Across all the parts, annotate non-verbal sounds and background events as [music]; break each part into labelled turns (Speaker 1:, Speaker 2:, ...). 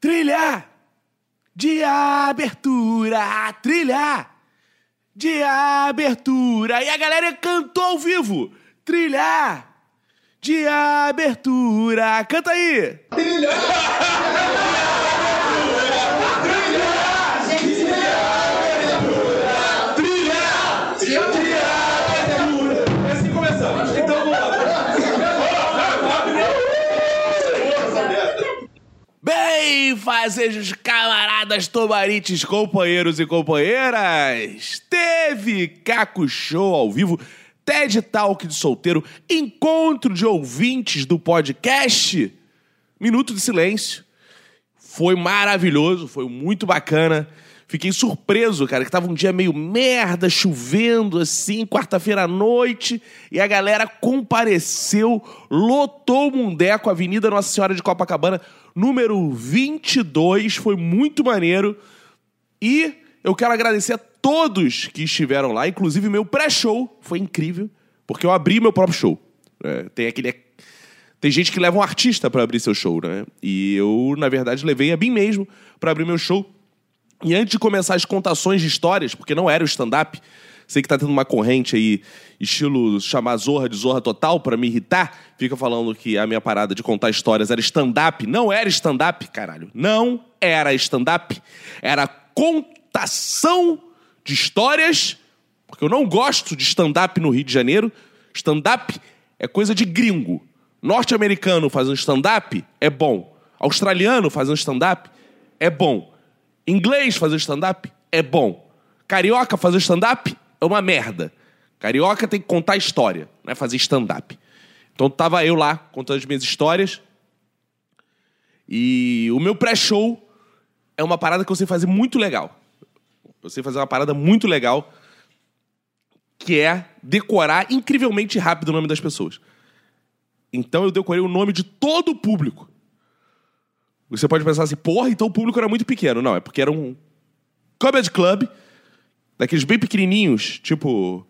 Speaker 1: Trilha de abertura, trilha de abertura. E a galera cantou ao vivo. Trilha de abertura. Canta aí. Trilha. [laughs] Fazejos camaradas, tomarites, companheiros e companheiras, teve Caco Show ao vivo, TED Talk de solteiro, encontro de ouvintes do podcast, Minuto de Silêncio. Foi maravilhoso, foi muito bacana. Fiquei surpreso, cara, que tava um dia meio merda, chovendo assim, quarta-feira à noite, e a galera compareceu, lotou o Mundeco, Avenida Nossa Senhora de Copacabana, número 22, foi muito maneiro. E eu quero agradecer a todos que estiveram lá, inclusive meu pré-show, foi incrível, porque eu abri meu próprio show. É, tem aquele tem gente que leva um artista para abrir seu show, né? E eu, na verdade, levei a mim mesmo para abrir meu show. E antes de começar as contações de histórias, porque não era o stand-up, sei que tá tendo uma corrente aí, estilo chamar Zorra de Zorra Total, para me irritar, fica falando que a minha parada de contar histórias era stand-up. Não era stand-up, caralho. Não era stand-up. Era contação de histórias, porque eu não gosto de stand-up no Rio de Janeiro. Stand-up é coisa de gringo. Norte-americano fazendo stand-up é bom. Australiano fazendo stand-up é bom. Inglês fazer stand-up é bom. Carioca fazer stand-up é uma merda. Carioca tem que contar história, não é fazer stand-up. Então tava eu lá contando as minhas histórias. E o meu pré-show é uma parada que eu sei fazer muito legal. Eu sei fazer uma parada muito legal que é decorar incrivelmente rápido o nome das pessoas. Então eu decorei o nome de todo o público. Você pode pensar assim, porra, então o público era muito pequeno. Não, é porque era um comedy club, daqueles bem pequenininhos, tipo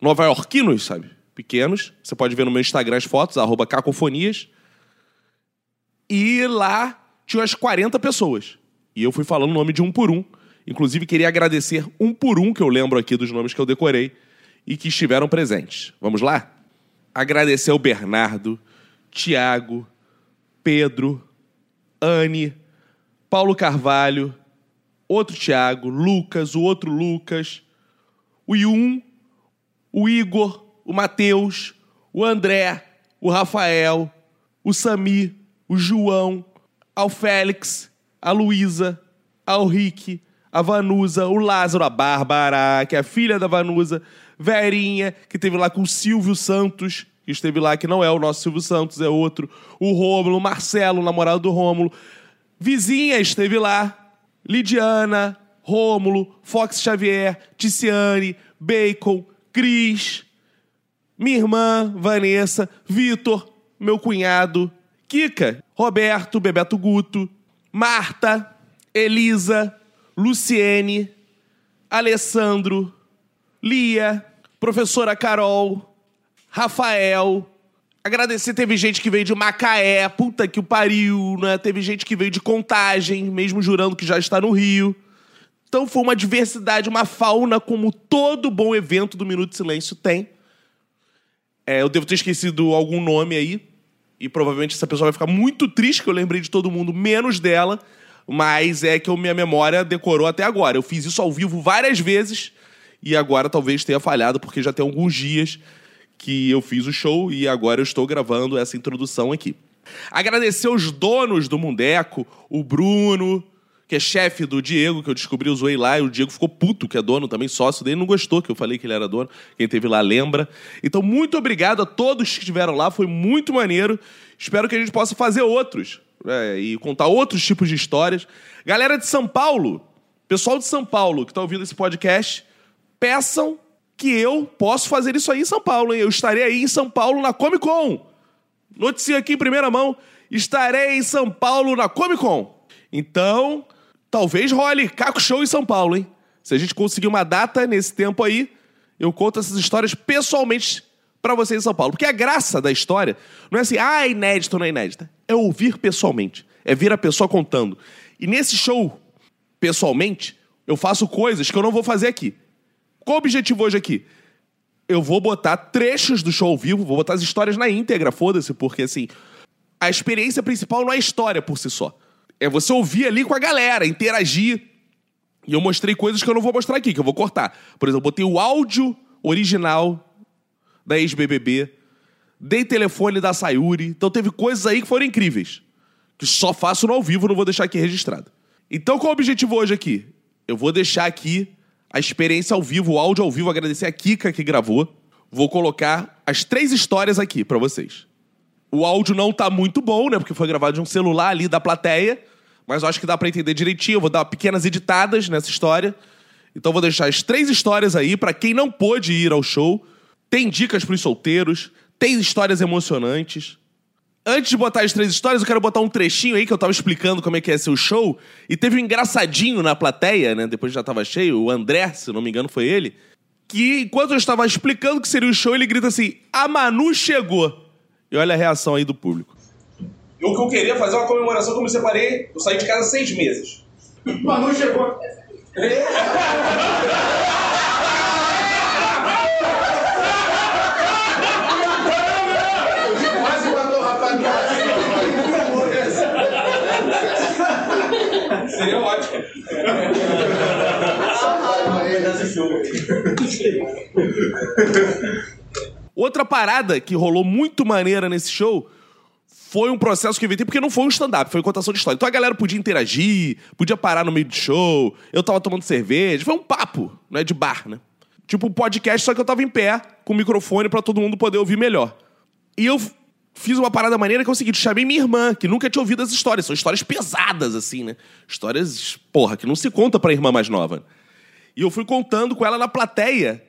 Speaker 1: nova-iorquinos, sabe? Pequenos. Você pode ver no meu Instagram as fotos, arroba cacofonias. E lá tinha umas 40 pessoas. E eu fui falando o nome de um por um. Inclusive, queria agradecer um por um, que eu lembro aqui dos nomes que eu decorei, e que estiveram presentes. Vamos lá? Agradecer ao Bernardo, Tiago, Pedro, Anne, Paulo Carvalho, outro Tiago, Lucas, o outro Lucas, o Yun, o Igor, o Matheus, o André, o Rafael, o Sami, o João, ao Félix, a Luísa, ao Rick, a Vanusa, o Lázaro, a Bárbara, que é a filha da Vanusa, Verinha, que teve lá com o Silvio Santos, que esteve lá, que não é o nosso Silvio Santos, é outro. O Rômulo, o Marcelo, o namorado do Rômulo. Vizinha esteve lá. Lidiana, Rômulo, Fox Xavier, Ticiane, Bacon, Cris, minha irmã, Vanessa, Vitor, meu cunhado, Kika, Roberto, Bebeto Guto, Marta, Elisa, Luciene, Alessandro, Lia, professora Carol, Rafael. Agradecer, teve gente que veio de Macaé, puta que o pariu, né? Teve gente que veio de Contagem, mesmo jurando que já está no Rio. Então foi uma diversidade, uma fauna, como todo bom evento do Minuto de Silêncio tem. É, eu devo ter esquecido algum nome aí. E provavelmente essa pessoa vai ficar muito triste que eu lembrei de todo mundo, menos dela. Mas é que a minha memória decorou até agora. Eu fiz isso ao vivo várias vezes. E agora talvez tenha falhado, porque já tem alguns dias que eu fiz o show e agora eu estou gravando essa introdução aqui. Agradecer os donos do Mundeco, o Bruno, que é chefe do Diego, que eu descobri, eu zoei lá, e o Diego ficou puto, que é dono também, sócio dele, não gostou que eu falei que ele era dono. Quem teve lá lembra. Então, muito obrigado a todos que estiveram lá, foi muito maneiro. Espero que a gente possa fazer outros é, e contar outros tipos de histórias. Galera de São Paulo, pessoal de São Paulo que está ouvindo esse podcast, peçam que eu posso fazer isso aí em São Paulo, hein? Eu estarei aí em São Paulo na Comic Con. Notícia aqui em primeira mão. Estarei em São Paulo na Comic Con. Então, talvez role Caco Show em São Paulo, hein? Se a gente conseguir uma data nesse tempo aí, eu conto essas histórias pessoalmente para vocês em São Paulo. Porque a graça da história não é assim, ah, inédito, não é inédita. É ouvir pessoalmente. é ver a pessoa contando. E nesse show, pessoalmente, eu faço coisas que eu não vou fazer aqui. Qual o objetivo hoje aqui? Eu vou botar trechos do show ao vivo, vou botar as histórias na íntegra, foda-se, porque assim, a experiência principal não é a história por si só. É você ouvir ali com a galera, interagir. E eu mostrei coisas que eu não vou mostrar aqui, que eu vou cortar. Por exemplo, eu botei o áudio original da ex-BBB, dei telefone da Sayuri. Então teve coisas aí que foram incríveis. Que só faço no ao vivo, não vou deixar aqui registrado. Então qual é o objetivo hoje aqui? Eu vou deixar aqui a experiência ao vivo, o áudio ao vivo, agradecer a Kika que gravou. Vou colocar as três histórias aqui para vocês. O áudio não tá muito bom, né? Porque foi gravado de um celular ali da plateia. Mas eu acho que dá para entender direitinho. Eu vou dar pequenas editadas nessa história. Então vou deixar as três histórias aí para quem não pôde ir ao show. Tem dicas pros solteiros, tem histórias emocionantes. Antes de botar as três histórias, eu quero botar um trechinho aí que eu tava explicando como é que ia ser o show. E teve um engraçadinho na plateia, né? Depois já tava cheio, o André, se não me engano, foi ele. Que enquanto eu estava explicando o que seria o show, ele grita assim: A Manu chegou. E olha a reação aí do público.
Speaker 2: E o que eu queria fazer é uma comemoração que eu me separei, eu saí de casa seis meses. Manu chegou. [laughs] Seria ótimo.
Speaker 1: Outra parada que rolou muito maneira nesse show foi um processo que eu inventei, porque não foi um stand-up, foi contação de história. Então a galera podia interagir, podia parar no meio do show, eu tava tomando cerveja, foi um papo, né, de bar, né? Tipo um podcast, só que eu tava em pé, com o microfone pra todo mundo poder ouvir melhor. E eu fiz uma parada maneira que é o seguinte, chamei minha irmã, que nunca tinha ouvido as histórias, são histórias pesadas, assim, né? Histórias, porra, que não se conta pra irmã mais nova. E eu fui contando com ela na plateia,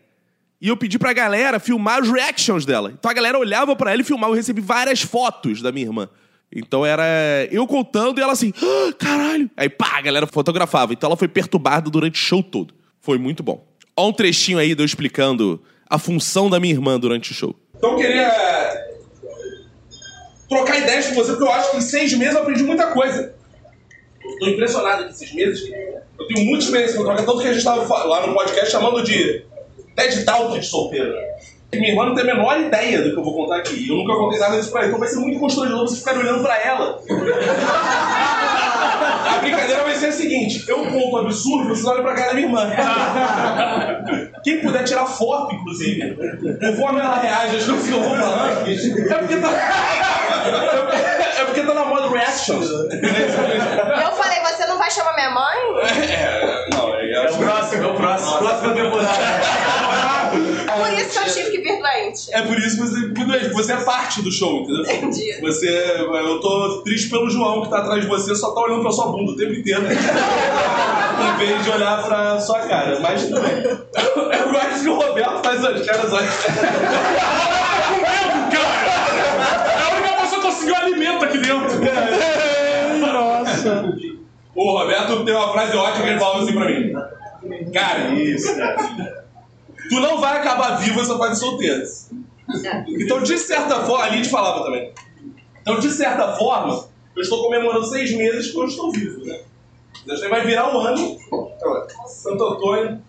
Speaker 1: e eu pedi pra galera filmar os reactions dela. Então a galera olhava pra ela e filmava. Eu recebi várias fotos da minha irmã. Então era eu contando e ela assim, ah, caralho. Aí pá, a galera fotografava. Então ela foi perturbada durante o show todo. Foi muito bom. Ó um trechinho aí de eu explicando a função da minha irmã durante o show.
Speaker 2: Então queria trocar ideias com você, porque eu acho que em seis meses eu aprendi muita coisa. Tô impressionado em seis meses eu tenho muita experiência com troca, tanto que a gente tava fa- lá no podcast chamando de TED Talk de solteiro. E minha irmã não tem a menor ideia do que eu vou contar aqui. Eu nunca contei nada disso pra ela, então vai ser muito constrangedor você ficar olhando pra ela. A brincadeira vai ser a seguinte: eu conto um absurdo, vocês olham pra cara da minha irmã. [laughs] Quem puder tirar foto, inclusive, conforme ela reage às coisas que eu vou falando, é porque tá. É porque tá na moda reactions.
Speaker 3: Eu falei, você não vai chamar minha mãe?
Speaker 2: É, não, é,
Speaker 4: É o próximo, é o próximo. Próxima temporada.
Speaker 3: Isso que eu tive que vir doente.
Speaker 2: é por isso que você, muito bem, você é parte do show, entendeu?
Speaker 3: Entendi.
Speaker 2: Você, eu tô triste pelo João que tá atrás de você, só tá olhando pra sua bunda o tempo inteiro. [laughs] em vez de olhar pra sua cara. Mas tudo bem. Eu gosto que o Roberto faz as caras olha.
Speaker 5: É a única pessoa que conseguiu alimento aqui dentro.
Speaker 2: O Roberto tem uma frase ótima que ele falava assim pra mim. Cara, isso, cara. Tu não vai acabar vivo essa fase solteira. Então, de certa forma, a Lid falava também. Então, de certa forma, eu estou comemorando seis meses que eu estou vivo, né? Deus vai virar um ano. Santo Antônio.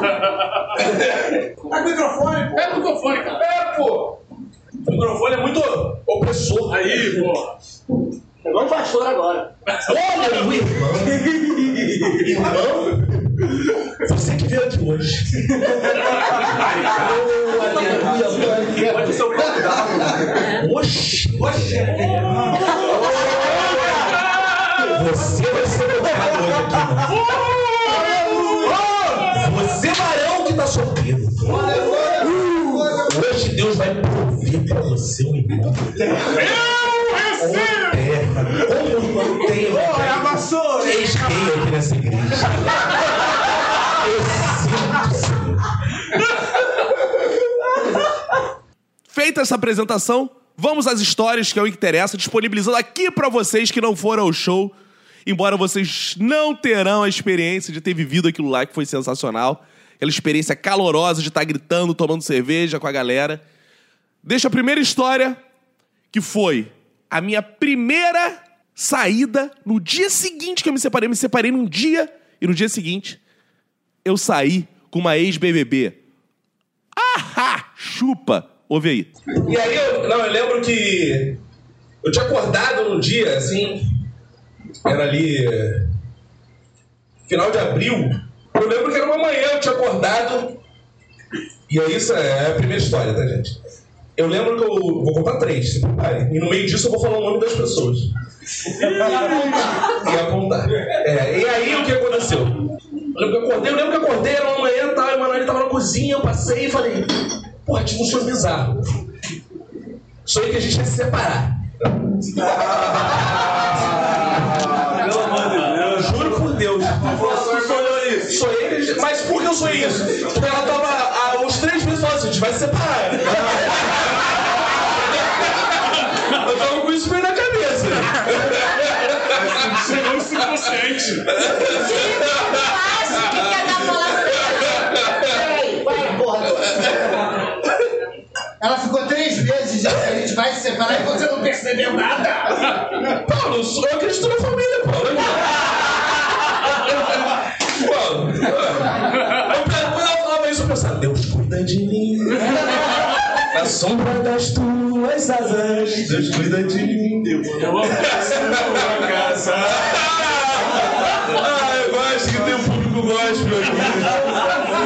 Speaker 2: Pega [laughs] o microfone, pô.
Speaker 5: Pega o microfone, cara.
Speaker 2: É, pô. O microfone é muito opressor.
Speaker 5: Aí, pô.
Speaker 4: Igual o pastor agora. Olha, o irmão. [laughs] Irmão? Você que veio aqui hoje. Aleluia,
Speaker 2: Pode ser o convidado.
Speaker 4: Oxi. Oxi. Você vai ser colocado hoje aqui. Você, varão que tá solteiro. Hoje Deus vai prover pra você um irmão.
Speaker 5: Eu recebo!
Speaker 4: Como não tem evangelho? Eis quem aqui nessa igreja.
Speaker 1: Feita essa apresentação, vamos às histórias, que é o que interessa, disponibilizando aqui pra vocês que não foram ao show. Embora vocês não terão a experiência de ter vivido aquilo lá, que foi sensacional. Aquela experiência calorosa de estar gritando, tomando cerveja com a galera. Deixa a primeira história, que foi a minha primeira
Speaker 6: Saída no dia seguinte que eu me separei. Me separei num dia e no dia seguinte eu saí com uma ex-BBB. Ahá! Chupa! Ouve aí.
Speaker 2: E aí, eu, não, eu lembro que eu tinha acordado num dia, assim, era ali, final de abril. Eu lembro que era uma manhã, eu tinha acordado. E aí, isso é a primeira história, tá, gente? Eu lembro que eu vou contar três, se preparem. E no meio disso eu vou falar o nome das pessoas. e apontar. É, e aí, o que aconteceu? Eu lembro que eu acordei, eu lembro que eu acordei, era uma manhã tal, e o Manoel tava na cozinha, eu passei e falei, porra, tive um sonho bizarro. Sonho que a gente ia se separar.
Speaker 4: Pelo amor de Deus.
Speaker 2: Juro por Deus.
Speaker 4: Tu sonhou isso?
Speaker 2: Sonhei que a gente... Mas por que eu sonhei isso? Porque ela tava há uns três meses falando assim, a gente vai se separar. Eu tava com isso bem na cabeça.
Speaker 5: Chegou no subconsciente.
Speaker 3: Acho que quer dar bola
Speaker 7: Peraí, vai, porra. Ela ficou três meses já que a gente vai se separar e você não percebeu nada.
Speaker 2: Paulo, eu sou- eu acredito na família, Paulo. Paulo, eu, [laughs] quando ela falava isso, eu pensava, Deus cuida de mim. Na sombra das tuas asas, Deus cuida de mim.
Speaker 5: Eu amo a casa.
Speaker 2: Ah, eu gosto que tem um público gospel aqui.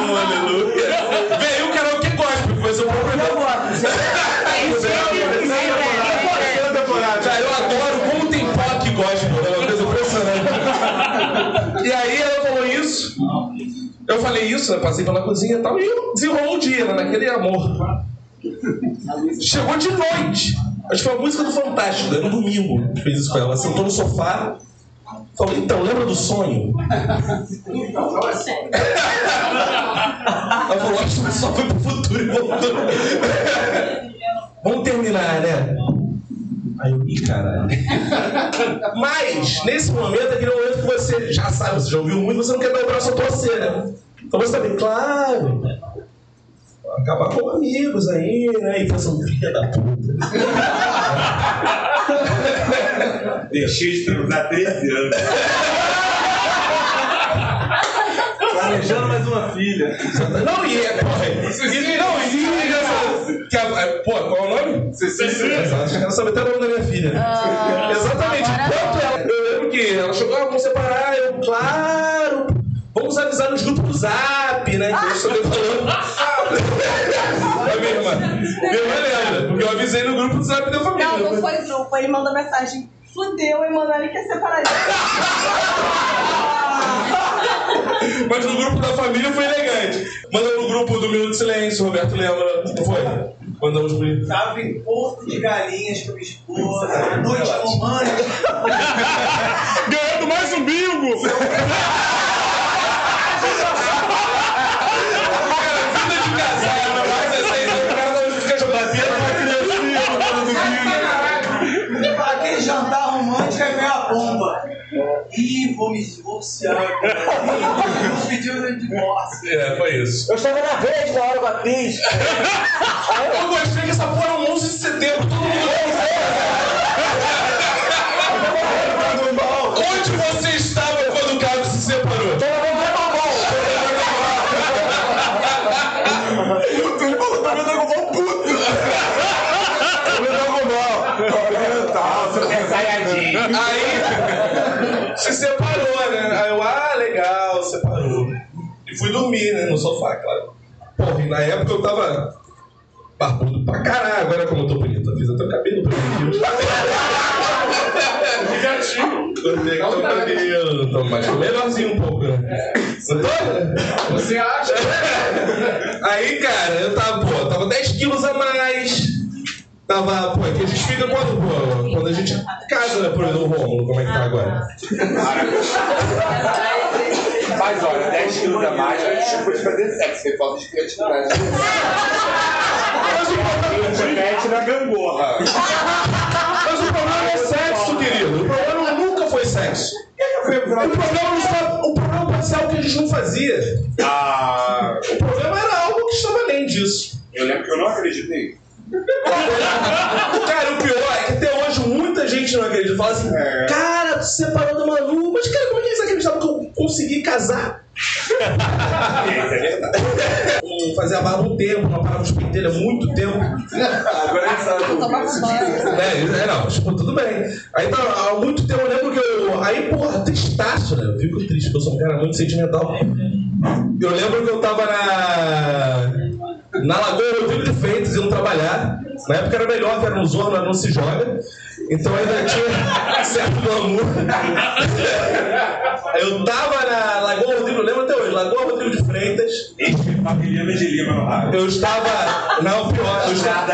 Speaker 2: Oh, aleluia. Isso, né, passei pela cozinha e tal, e desenrolou o dia, né, naquele amor. Chegou de noite, acho que foi a música do Fantástico, era no domingo, fez isso com ela, sentou no sofá, falou, então, lembra do sonho? Ela falou, acho que só foi pro futuro e voltou. Vamos terminar, né? Aí eu, ih, caralho. Mas, nesse momento, aquele momento que você já sabe, você já ouviu muito, você não quer dar o braço a torcer, né? Então você também, claro. Acabar com amigos aí, né? E fazer um filho da puta. [laughs]
Speaker 4: Deixei de transar 13 anos. Planejando mais uma filha.
Speaker 2: Não, e é, porra. E, não, e. Que a, é, pô, qual é o nome?
Speaker 5: Cecília.
Speaker 2: Quero saber até o nome da minha filha. Exatamente. Tanto ela, eu lembro que ela chegou, ah, vamos separar, eu, claro. Vamos avisar nos grupos zap, né? Que eu estou falando. a minha irmã. Minha irmã lembra, porque eu avisei no grupo do zap da família.
Speaker 3: Não, não foi grupo. Ele mandou mensagem. Fudeu, Emanuele quer separar [laughs]
Speaker 2: Mas no grupo da família foi elegante. Mandou no grupo do Minuto de Silêncio, Roberto lembra. Não foi? Mandamos pro.
Speaker 4: Tava em Porto de Galinhas com a minha esposa. Noite romântica. [laughs]
Speaker 5: Ganhando mais um bingo. [laughs]
Speaker 4: veio a bomba. Ih, vou me divorciar. Vou pedir o divórcio.
Speaker 2: É, foi isso.
Speaker 7: Eu estava na vez na hora com a Cris.
Speaker 2: Eu gostei que essa porra é um 11 de setembro, todo mundo. Onde você Aí se separou, né? Aí eu, ah, legal, separou. E fui dormir, né? No sofá, claro. Porra, e na época eu tava barbudo pra caralho, agora como eu tô bonito. Eu fiz até o cabelo preventivo.
Speaker 5: Gatinho.
Speaker 2: Cortei o cabelo. Tô mais melhorzinho um pouco, né? Não tô?
Speaker 5: Você acha? [laughs]
Speaker 2: Aí, cara, eu tava, pô, tava 10 quilos a mais. Tava, pô, é que a gente fica quando, pô, quando a gente casa, né, por exemplo, o Rômulo, como é que tá agora?
Speaker 8: Mas olha, 10 quilos a mais é desculpa de fazer sexo, tem falta de criatividade.
Speaker 2: Mas o problema,
Speaker 8: Mete na gangorra.
Speaker 2: mas o problema é sexo, querido. O problema nunca foi sexo. O problema, não está, o problema pode ser algo que a gente não fazia.
Speaker 8: Ah,
Speaker 2: O problema era algo que estava além disso.
Speaker 8: eu lembro que eu não acreditei. [laughs]
Speaker 2: Cara, o pior é que até hoje muita
Speaker 1: gente não acredita. Fala assim, cara, tu se separou da Manu, mas cara, como é que eles acreditavam que eu consegui casar? Um, Fazia barba um tempo, não parava os pentelhos há muito tempo.
Speaker 8: Agora ele sabe.
Speaker 1: É, é, não, tipo, tudo bem. Aí tá, há muito tempo eu lembro que eu. Aí, porra, tristaço, né? Eu fico triste, porque eu sou um cara muito sentimental. Eu lembro que eu tava na. Na Lagoa Rodrigo de Freitas indo trabalhar. Na época era melhor, que era no Zorro, não se joga. Então ainda tinha [laughs] certo glamour. Eu tava na Lagoa Rodrigo, lembro até hoje, Lagoa Rodrigo de Freitas.
Speaker 8: Papiliano de Lima no.
Speaker 1: Eu estava. Não, pior, [laughs] eu estava.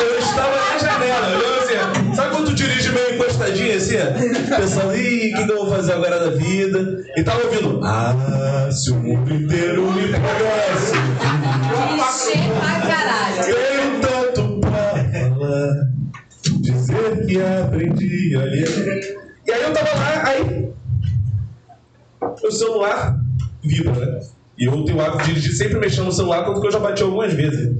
Speaker 1: Eu estava encostadinho assim? Pensando, ih, o que, que eu vou fazer agora da vida? E tava ouvindo, ah, se o mundo inteiro me pagasse.
Speaker 3: Clichê pra caralho.
Speaker 1: Tenho tanto pra falar, dizer que aprendi a ler. E aí eu tava lá, aí. O celular vibra, né? E eu tenho o hábito de dirigir sempre mexendo no celular, tanto que eu já bati algumas vezes.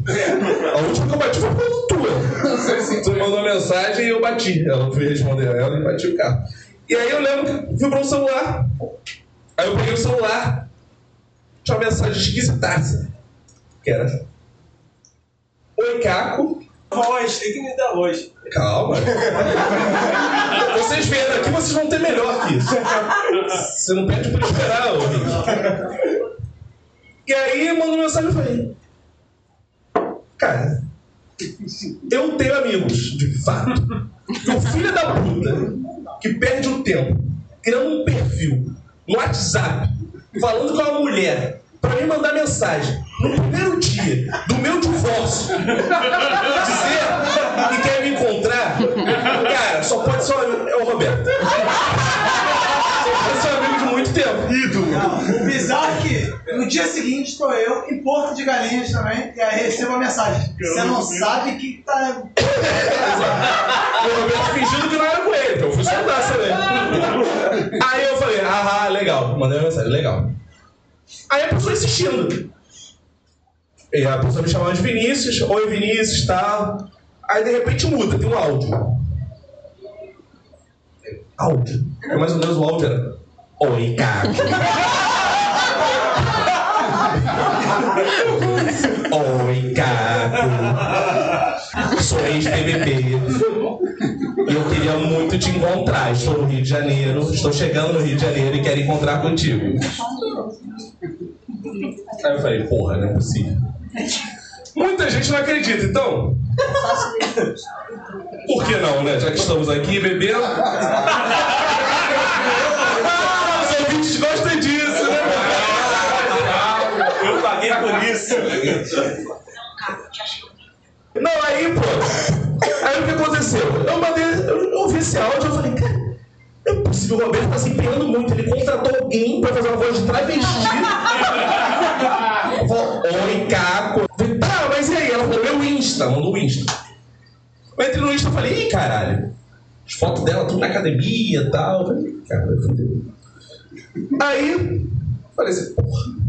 Speaker 1: A última que eu bati foi quando tua. Tu mandou mensagem e eu bati. Ela fui responder a ela e bati o carro. E aí eu lembro que vibrou o celular. Aí eu peguei o celular, tinha uma mensagem esquisitaça. Que era. Oi, Caco.
Speaker 4: Voz, tem que me dar voz.
Speaker 1: Calma. [laughs] Vocês vendo aqui, vocês vão ter melhor que isso. Você não pede por esperar, ô. E aí, mandou mensagem e falei: Cara, eu tenho amigos, de fato. O filho da puta que perde o tempo criando um perfil no WhatsApp, falando com uma mulher, pra me mandar mensagem no primeiro dia do meu divórcio, dizer que quer me encontrar, cara, só pode ser o Roberto. Só pode ser muito tempo. Ídolo.
Speaker 4: Não, o bizarro é que no dia seguinte estou eu em Porto de Galinhas também, e aí recebo a mensagem. Você não sabe que tá. [laughs]
Speaker 1: O Roberto fingindo que não era com ele, então eu fui soltar também. Aí eu falei, ah, legal. Mandei uma mensagem, legal. Aí a pessoa insistindo. E a pessoa me chamava de Vinícius, oi Vinícius, tal. Aí de repente muda, tem um áudio. Áudio? É mais ou menos o áudio era. Oi, Caco. Oi, Caco. Sou ex-BBB. E eu queria muito te encontrar. Estou no Rio de Janeiro. Estou chegando no Rio de Janeiro e quero encontrar contigo. Aí eu falei, porra, não é possível. Muita gente não acredita, então. Por que não, né? Já que estamos aqui bebendo. Gostam disso, né? [laughs]
Speaker 8: Eu paguei por isso.
Speaker 1: Não, aí, pô. Aí o que aconteceu? Eu mandei, eu ouvi esse áudio, eu falei, cara, não é possível, o Roberto tá se empenhando muito. Ele contratou alguém pra fazer uma voz de travesti. Oi, Caco. Falei, tá, mas e aí? Ela falou, meu Insta, mandou o Insta. Eu entrei no Insta e falei, ih, caralho. As fotos dela tudo na academia e tal. Eu falei, cara, fudeu. Aí, falei assim, porra.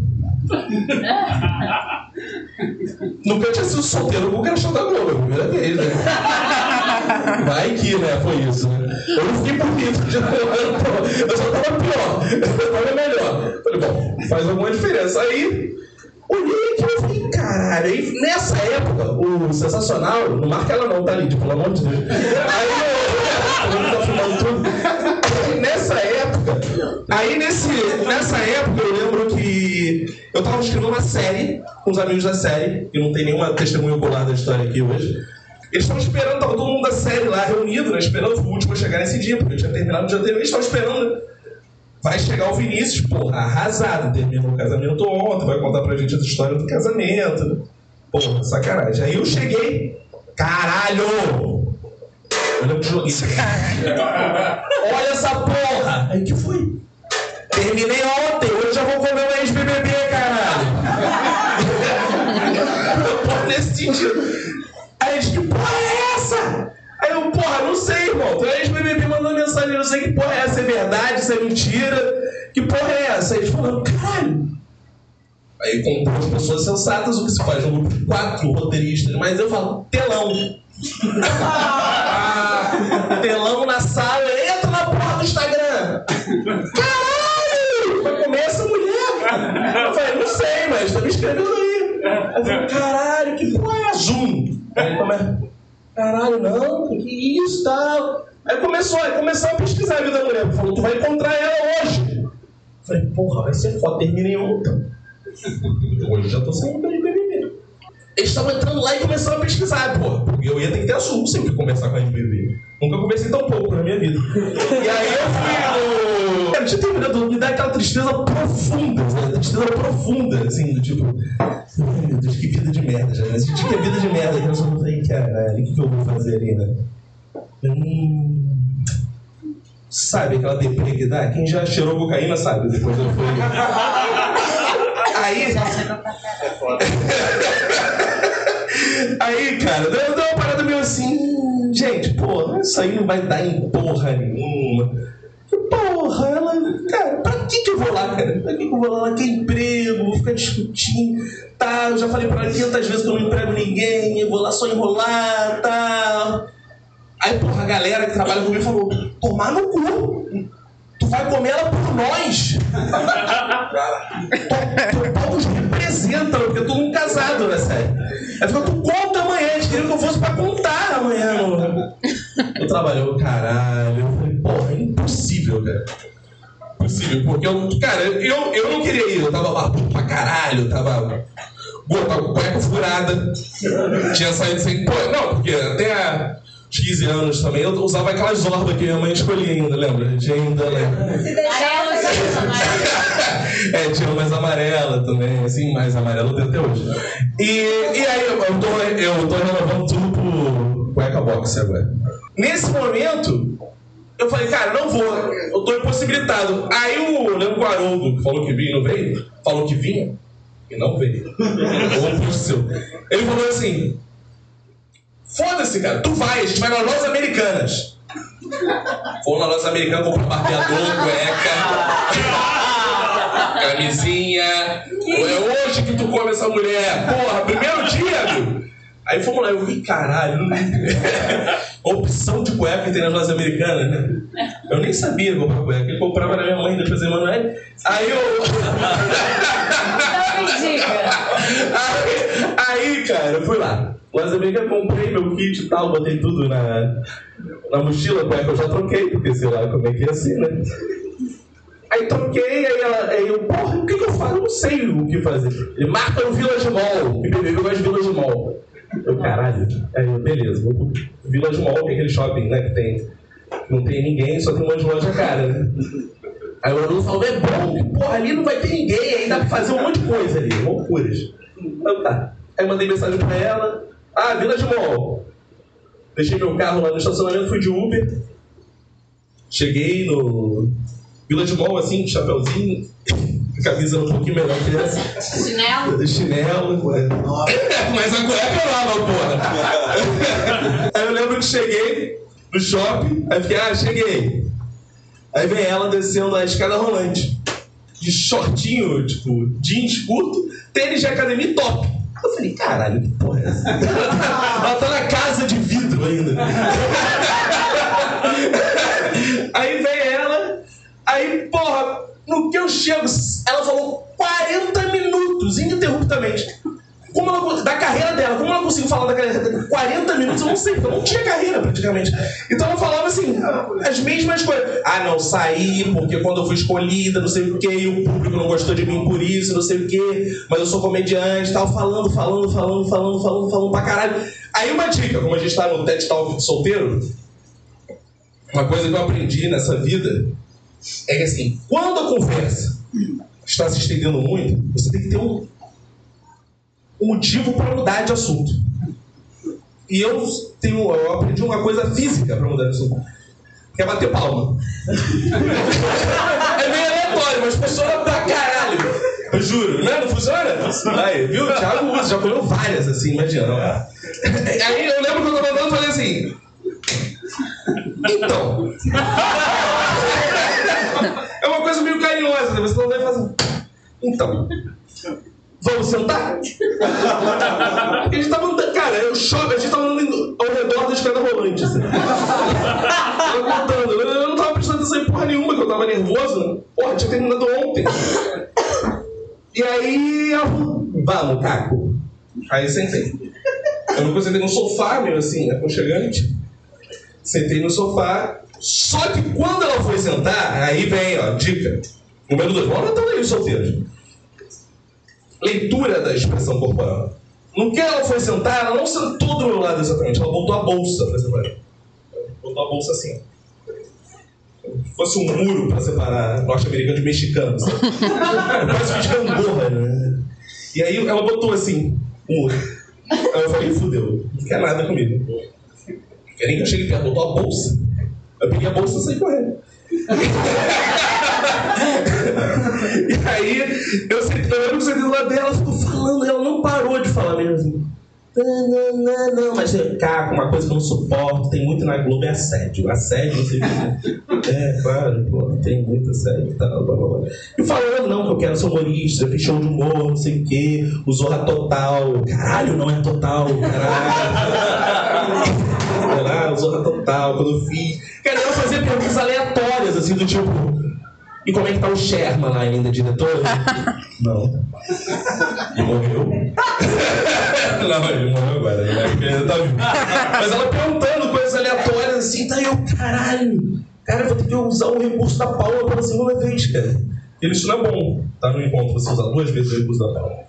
Speaker 1: Nunca tinha sido solteiro com o cara da Globo, é a primeira vez, né? Vai que, né? Foi isso, né? Eu não fiquei bonito, de novo, eu só tava pior, eu tava melhor. Falei, bom, faz alguma diferença. Aí, olhei aqui e falei, caralho, aí nessa época, o sensacional, não marca ela não, tá ali, pelo amor de Deus. Aí eu, Nessa época, aí nesse, nessa época eu lembro que eu tava escrevendo uma série com os amigos da série, e não tem nenhuma testemunha ocular da história aqui hoje. Eles estavam esperando, todo mundo da série lá reunido, né? Esperando o último chegar nesse dia, porque eu tinha terminado o dia anterior, eles estavam esperando. Vai chegar o Vinícius, porra, arrasado, terminou o casamento ontem, vai contar pra gente a história do casamento. Porra, sacanagem. Aí eu cheguei, caralho! Olha pro joguinho. Olha essa porra! Aí que foi? Terminei ontem, hoje já vou comer um ex-BBB, caralho! Porra, nesse sentido. Aí eles, que porra é essa? Aí eu, porra, não sei, irmão. Tu é ex-BBB mandando mensagem, eu não sei que porra é essa, é verdade, isso é mentira. Que porra é essa? Aí eles falaram, caralho. Aí compôs pessoas sensatas, o que se faz no grupo de quatro roteiristas, mas eu falo, telão. [laughs] Telão na sala, entra na porra do Instagram. Caralho! Vai comer mulher? Eu falei, não sei, mas tá me escrevendo aí. Eu falei, caralho, que porra é Zoom? Caralho, não, que isso, tal. Aí começou, aí começou a pesquisar a vida da mulher. Falou, tu vai encontrar ela hoje. Eu falei, porra, vai ser foda, terminei ontem. Hoje já tô saindo beber. Eles estavam entrando lá e começaram a pesquisar, pô. Porque eu ia ter que ter assunto sempre que conversar com a NBB. Nunca conversei tão pouco na minha vida. E aí eu fui no. Cara, tinha terminado, me dá aquela tristeza profunda, sabe? Tristeza profunda, assim, do tipo. Ai, meu Deus, que vida de merda, já. Mas tinha que é vida de merda. E eu só falei, caralho, o que, que eu vou fazer ali, né? Hum. Sabe aquela deprê que dá? Quem já cheirou cocaína sabe. Depois eu fui. [laughs] Aí. [laughs] Aí, cara, deu, uma parada meio assim. Gente, pô, isso aí não vai dar em porra nenhuma. Porra, ela. Cara, pra que que eu vou lá, cara? Pra que que eu vou lá? Ela quer emprego, vou ficar discutindo. Tá, eu já falei pra ela 500 vezes que eu não emprego ninguém, eu vou lá só enrolar, tá. Aí, porra, a galera que trabalha comigo falou: tomar no cu. Tu vai comer ela por nós. Teu pau nos representa, porque eu tô um casado, né, sério? Aí falou, tu conta amanhã, eles queriam que eu fosse pra contar amanhã. No... Eu trabalhei, eu, caralho, eu falei, porra, é impossível, cara. Impossível, porque eu, cara, eu, eu não queria ir, eu tava barbudo pra caralho, eu tava. Pô, tava com cueca furada, tinha saído sem. Pô, não, porque até a. uns 15 anos também, eu usava aquelas orbas que minha mãe escolhia ainda, lembra? A gente ainda lembra.
Speaker 3: Se deixar, eu [laughs]
Speaker 1: É, tinha mais amarela também, assim, mais amarela eu tenho até hoje. E, e aí eu, tô, eu tô renovando tudo pro cueca box agora. Nesse momento, eu falei, cara, não vou, eu tô impossibilitado. Aí o Leandro Haroldo, que falou que vinha e não veio, falou que vinha e não veio. Ele falou assim: foda-se, cara, tu vai, a gente vai nas lojas americanas. Fomos na loja americana comprar barbeador, cueca, [laughs] camisinha. É hoje que tu come essa mulher. Porra, primeiro dia, meu. Aí fomos lá, eu vi, caralho, [laughs] opção de cueca que tem nas lojas americanas, né? Eu nem sabia comprar cueca, ele comprava na minha mãe, depois da Emanuele. Aí eu. [laughs] Aí, aí, cara, eu fui lá. Lojas americanas, comprei meu kit e tal, botei tudo na, na mochila, cueca eu já troquei, porque sei lá como é que é assim, né? Aí troquei, aí, ela, aí eu, porra, o que, que eu faço? Eu não sei o que fazer. Ele marca no Village Mall, que bebê eu gosto de Village Mall. Eu, caralho. Aí eu, beleza, vou pro Village Mall, que é aquele shopping, né, que tem. Não tem ninguém, só tem um monte de loja cara, né? Aí o Haroldo falou, é bom, que porra, ali não vai ter ninguém, aí dá pra fazer um monte de coisa ali, loucuras. Então tá. Aí eu mandei mensagem pra ela, ah, Village Mall. Deixei meu carro lá no estacionamento, fui de Uber. Cheguei no Village Mall, assim, chapéuzinho, camisa um pouquinho melhor que essa.
Speaker 3: Chinelo? [laughs]
Speaker 1: Chinelo. é. [laughs] Mas a cueca é lá, não, porra. [laughs] Aí eu lembro que cheguei no shopping, aí fiquei, ah, cheguei. Aí vem ela descendo a escada rolante. De shortinho, tipo, jeans curto, tênis de academia top. Eu falei, caralho, que porra é essa? [laughs] ela tá na casa de vidro ainda. [laughs] Aí vem ela, aí, porra, no que eu chego, ela falou 40 minutos, ininterruptamente. Como ela, da carreira dela, como ela conseguiu falar da carreira dela? 40 minutos, eu não sei, porque eu não tinha carreira praticamente. Então ela falava assim, as mesmas coisas. Ah, não, saí porque quando eu fui escolhida, não sei o quê, o público não gostou de mim por isso, não sei o quê, mas eu sou comediante tal, falando, falando, falando, falando, falando, falando pra caralho. Aí uma dica, como a gente tá no TED Talk solteiro, uma coisa que eu aprendi nessa vida é que assim, quando a conversa está se estendendo muito, você tem que ter um motivo para mudar de assunto. E eu tenho, eu aprendi uma coisa física para mudar de assunto. Que é bater palma. [laughs] é meio aleatório, mas funciona pra caralho. Eu juro, né? Não funciona? Aí, viu? O Thiago usa, já comeu várias, assim, imagina. [laughs] Aí eu lembro quando eu tava falando, eu falei assim. Então. [laughs] É uma coisa meio carinhosa, né? Você não vai fazer. Então. Vamos sentar? a gente tava andando, cara, eu choque, a gente tava andando ao redor da escada rolante, assim. eu eu não tava prestando atenção em porra nenhuma, que eu tava nervoso. Porra, tinha terminado ontem. E aí, eu, vamos, Caco. Aí sentei. Eu me sentei no sofá, meio assim, aconchegante. Sentei no sofá. Só que quando ela foi sentar, aí vem, ó, dica. Número dois. Vamos anotando aí os solteiros. Leitura da expressão corporal. No que ela foi sentar, ela não sentou do meu lado exatamente. Ela botou a bolsa pra separar. Botou a bolsa assim. Se fosse um muro pra separar norte-americano de mexicano. [laughs] Parece um gangorra, né? E aí ela botou assim, um muro. Aí eu falei, fudeu, não quer nada comigo. Querem que eu chegue perto, botou a bolsa. Eu peguei a bolsa e saí correndo. [laughs] e aí, eu, eu lembro que eu sentei do lado dela, ela ficou falando, ela não parou de falar mesmo assim. Não, não, não, não, mas Caco, uma coisa que eu não suporto, tem muito na Globo é assédio. Assédio, o que. É, claro, pô, tem muito assédio e tal, blá blá blá. E falando, não, que eu quero ser humorista, fiz show de humor, não sei o quê, o Zorra Total. Caralho, não é total, caralho. [laughs] Zorra Total, quando eu fiz. Cara, ela fazia perguntas aleatórias, assim, do tipo. E como é que tá o Sherman lá ainda, diretor? [laughs] Não. E morreu? [laughs] Não, ele morreu agora, ele ainda tá vivo. Mas ela perguntando coisas aleatórias assim, tá eu, caralho. Cara, eu vou ter que usar o recurso da Paula pela segunda vez, cara. Ele, isso não é bom, tá? No encontro, você usar duas vezes o recurso da Paula.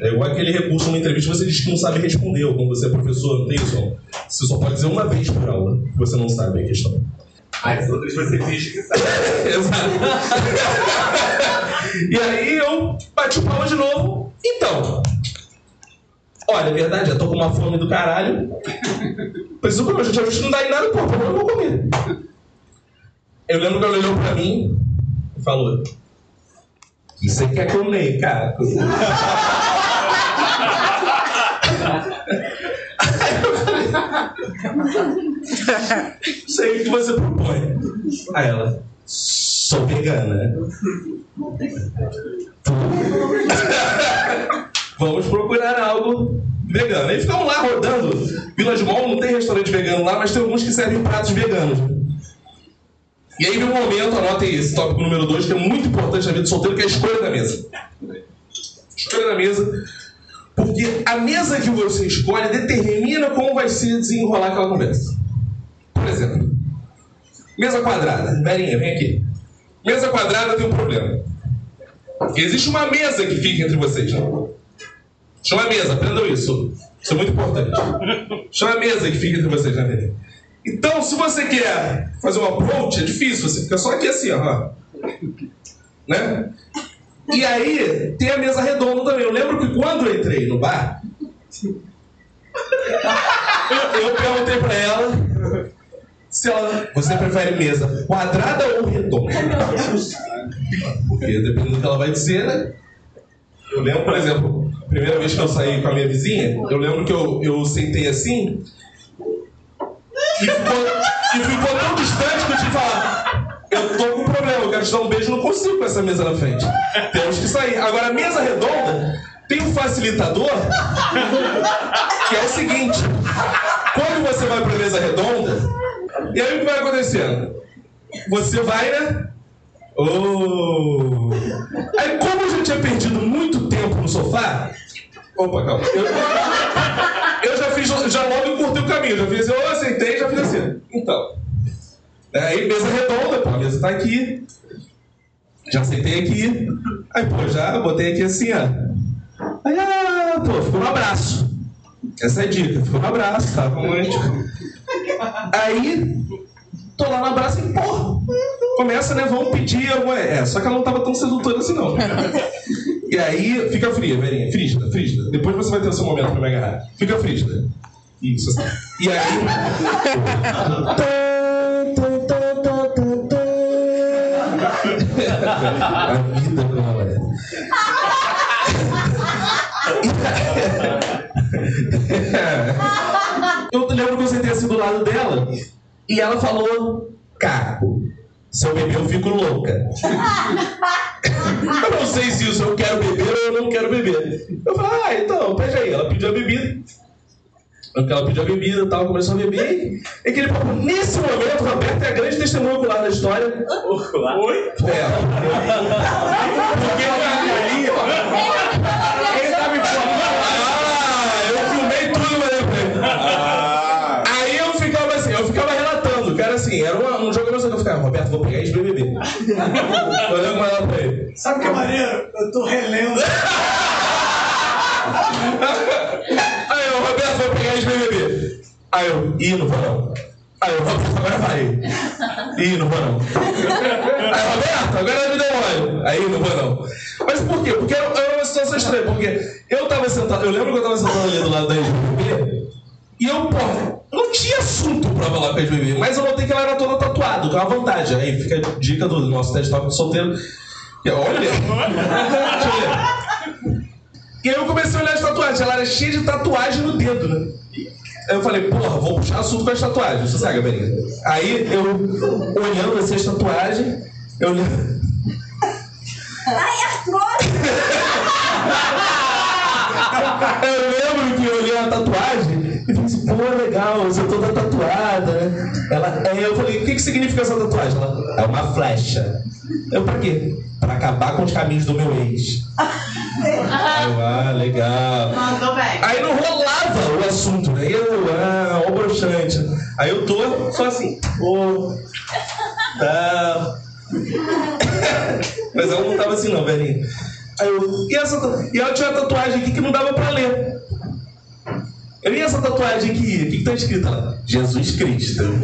Speaker 1: É igual aquele recurso numa entrevista, você diz que não sabe responder, ou quando você é professor, não tem isso. Você só pode dizer uma vez por aula que você não sabe a questão.
Speaker 8: Aí as outras você finge que sabe.
Speaker 1: Exato. e aí eu bati palma de novo. Então, olha, é verdade, eu tô com uma fome do caralho. Preciso comer, eu já tinha visto não dá em nada, pô, eu vou comer. Eu lembro que ela olhou pra mim e falou: O você quer comer, cara? [laughs] [laughs] Sei o que você propõe. Aí ela, sou vegana. [laughs] Vamos procurar algo vegano. Aí ficamos lá rodando. Vila de Mall não tem restaurante vegano lá, mas tem alguns que servem pratos veganos. E aí vem um momento, anotem esse tópico número 2, que é muito importante na vida do solteiro, que é a escolha da mesa. Escolha da mesa. Porque a mesa que você escolhe determina como vai se desenrolar aquela conversa. Mesa quadrada. Verinha, vem aqui. Mesa quadrada tem um problema. Existe uma mesa que fica entre vocês, não? Chama a mesa, aprendam isso. Isso é muito importante. Chama a mesa que fica entre vocês, né, Verinha? Então, se você quer fazer um approach, é difícil, você fica só aqui assim, ó. Né? E aí, tem a mesa redonda também. Eu lembro que quando eu entrei no bar, [laughs] eu, eu perguntei pra ela se ela. Você prefere mesa quadrada ou redonda? Porque dependendo do que ela vai dizer, né? Eu lembro, por exemplo, a primeira vez que eu saí com a minha vizinha, eu lembro que eu, eu sentei assim e ficou, e ficou tão distante que eu tive que falar. Eu tô com um problema, eu quero te dar um beijo, não consigo com essa mesa na frente. Temos que sair. Agora, a mesa redonda tem um facilitador que é o seguinte: quando você vai pra mesa redonda, e aí o que vai acontecendo? Você vai, né? Oh. Aí, como eu já tinha perdido muito tempo no sofá. Opa, calma. Eu, eu já fiz, já logo encurtei o caminho. Já fiz, eu aceitei, já fiz assim. Então. Aí, mesa redonda, pô, a mesa tá aqui. Já aceitei aqui. Aí, pô, já botei aqui assim, ó. Aí, ah, pô, ficou no abraço. Essa é a dica, ficou no abraço, tá romântico. Aí, tô lá no abraço e, porra, começa, né? Vamos pedir alguma. É, só que ela não tava tão sedutora assim, não. [laughs] E aí, fica fria, velhinha, frígida, frígida. Depois você vai ter o seu momento pra me agarrar. Fica frígida. Isso, assim. E aí. [laughs] A vida lado dela e ela falou: Caco, se eu beber eu fico louca. [laughs] Eu não sei se isso eu quero beber ou eu não quero beber. Eu falei, ah, então, pede aí. Ela pediu a bebida. Porque ela pediu a bebida e tal, começou a beber. E aquele papo, nesse momento, o Roberto é a grande testemunha ocular da história.
Speaker 5: Ocular? Oi?
Speaker 1: É. Porque ali,
Speaker 8: Ele tá me falando.
Speaker 1: Ah, eu filmei tudo, mas eu falei. Aí eu ficava assim, eu ficava relatando, cara, assim, era uma- um jogo que eu ficava, Roberto, vou pegar ex-BBB. Olhando mais lá pra ele.
Speaker 4: Sabe o que é maneiro? Eu tô relendo. [laughs]
Speaker 1: Aí eu, Roberto, vou pegar ex-BBB. Aí eu, ih, não vou não. Aí eu, Roberto, agora vai. Ih, não vou não. Aí, Roberto, agora me deu mole. Aí, não vou não. Mas por quê? Porque era, era uma situação estranha, porque eu tava sentado, eu lembro que eu tava sentado ali do lado da ex-BBB, e eu, porra, não tinha assunto pra falar com a ex-BBB, mas eu notei que ela era toda tatuada, que é uma vantagem. Aí fica a dica do nosso TED Talk solteiro. é, Olha! Deixa eu ler. E aí eu comecei a olhar as tatuagens. Ela era cheia de tatuagem no dedo, né? Aí eu falei, porra, vou puxar assunto com as tatuagens. Você sabe, Gabriel? Aí eu, olhando assim as tatuagens, eu olhando.
Speaker 3: Ai, artrose! [laughs]
Speaker 1: Eu lembro que eu olhei a tatuagem e é toda tatuada, né? Ela, aí eu falei, o que, que significa essa tatuagem? Ela, é uma flecha. Eu, pra quê? Pra acabar com os caminhos do meu ex. Aí eu, ah, legal.
Speaker 3: Mandou bem.
Speaker 1: Aí não rolava o assunto, né? Eu, ah, ó, broxante. Aí eu tô só assim, ô, tá. [laughs] Mas ela não tava assim, não, velhinho. Aí eu, e, essa, e ela tinha uma tatuagem aqui que não dava pra ler. Eu vi essa tatuagem aqui, o que, que tá escrito lá? Jesus Cristo. [laughs]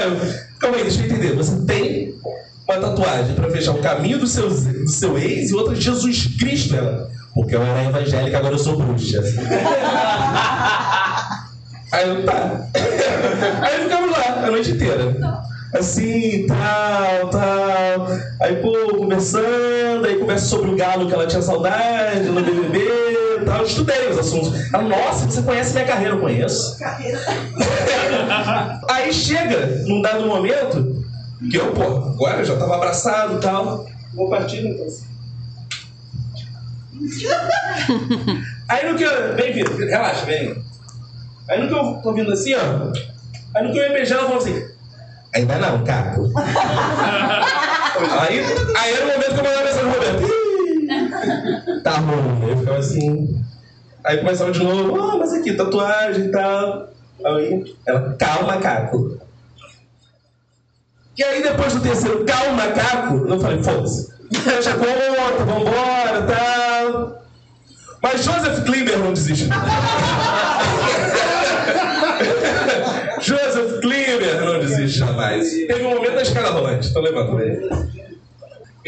Speaker 1: Eu, calma aí, deixa eu entender. Você tem uma tatuagem pra fechar o caminho do seu, do seu ex e outra de Jesus Cristo. Ela, porque eu era evangélica, agora eu sou bruxa. [laughs] Aí eu, tá. [laughs] Aí ficamos lá a noite inteira. Assim, tal, tal. Aí, pô, conversando, aí conversa sobre o galo que ela tinha saudade no BBB tal. Eu estudei os assuntos. Ela, nossa, você conhece minha carreira? Eu conheço. [laughs] aí chega, num dado momento, que eu, pô, agora eu já tava abraçado e tal. Vou partir então. [laughs] Aí no que eu. Vem, Vitor, relaxa, vem. Aí no que eu tô vindo assim, ó. Aí no que eu ia beijar, ela falou assim: Ainda não, Caco. [laughs] aí, aí era o momento que eu mandava mensagem pro Roberto: "Ih, Tá ruim. Eu ficava assim. Aí começava de novo: Ah, mas aqui, tatuagem e tal. Aí ela: Calma, Caco. E aí depois do terceiro calma, Caco, eu falei: Foda-se. [laughs] A conta, vambora, tal. Mas Joseph Klimber não desiste. [laughs] Joseph Klimber não desiste jamais. Teve um momento da escada rolante. Então levanta aí.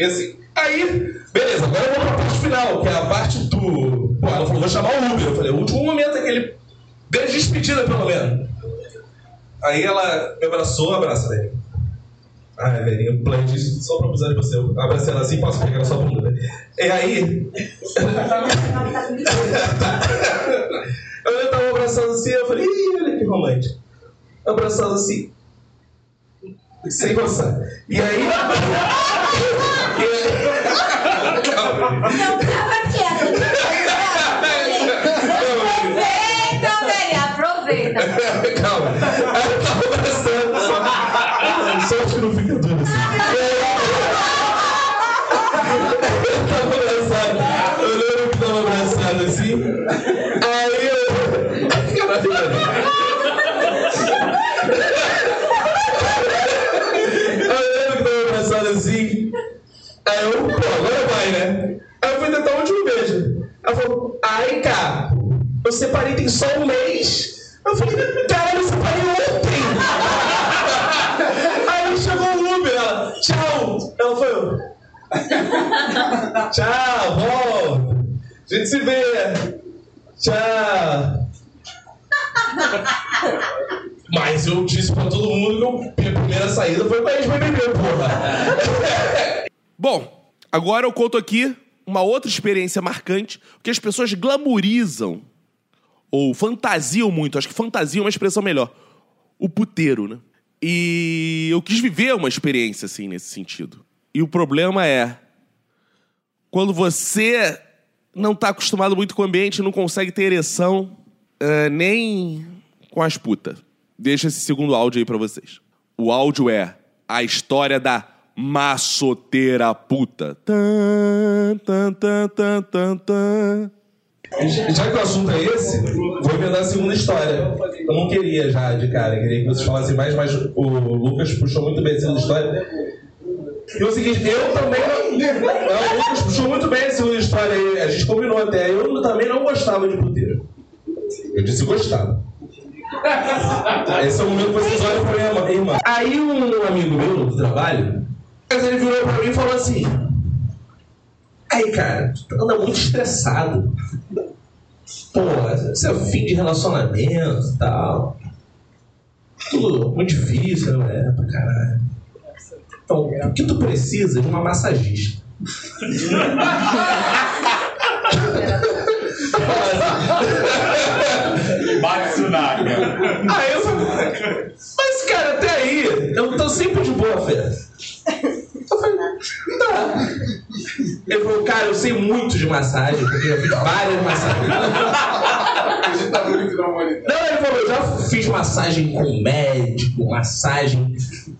Speaker 1: E assim, aí, beleza, agora eu vou pra parte final, que é a parte do. Pô, ela falou, vou chamar o Uber. Eu falei, o último momento é aquele. Grande despedida, pelo menos. Aí ela me abraçou, abraça, velho. Ai, velho, eu planejei isso só pra abusar de você. Eu abracei ela assim, posso pegar na sua bunda, né? E aí. [laughs] eu tava abraçando assim, eu falei, ih, olha que romântico. Abraçando assim. Sem gostar. E aí. [laughs]
Speaker 3: Não tava quieto. Aproveita, velho. Aproveita.
Speaker 1: Calma. Eu tava. Só, acho que não fica duro assim. Eu tava abraçado. Eu lembro que tava abraçado assim. Aí eu. Assim. Aí eu, pô, agora né? Aí eu fui tentar o último beijo. Ela falou, ai, cara, eu separei tem só um mês. Eu falei, caralho, eu separei ontem. Aí chegou o Uber, ela, tchau. Ela foi, tchau, volta. A gente se vê. Tchau. Mas eu disse pra todo mundo que a primeira saída foi pra ex-BBB, porra.
Speaker 6: Bom, agora eu conto aqui uma outra experiência marcante, que as pessoas glamorizam ou fantasiam muito, acho que fantasia é uma expressão melhor. O puteiro, né? E eu quis viver uma experiência assim nesse sentido. E o problema é Quando você não tá acostumado muito com o ambiente, não consegue ter ereção ah, nem com as putas. Deixa esse segundo áudio aí pra vocês. O áudio é a história da maçoteira puta. Tan, tan, tan, tan, tan, tan.
Speaker 1: Já que o assunto é esse, vou emendar a segunda história. Eu não queria já de cara, queria que vocês falassem mais, mas o Lucas puxou muito bem a segunda história. E o seguinte, eu também não. não [laughs] o Lucas puxou muito bem a segunda história aí, a gente combinou até. Eu também não gostava de puteiro. Eu disse gostava. Esse é o momento que vocês olham pra minha irmã. Aí um amigo meu do trabalho, mas ele virou pra mim e falou assim: Aí, cara, tu anda muito estressado. Pô, esse é o fim de relacionamento e tal. Tudo muito difícil, não é? Pra caralho. Então, o que tu precisa de uma massagista?
Speaker 8: Matsunaga.
Speaker 1: Aí eu falei, mas cara, até aí, eu tô sempre de boa fé. Eu falei, tá. Ele falou, cara, eu sei muito de massagem, porque eu já fiz várias massagens. [laughs]
Speaker 8: Tá muito na humanidade.
Speaker 1: Não, ele falou, eu já fiz massagem com médico, massagem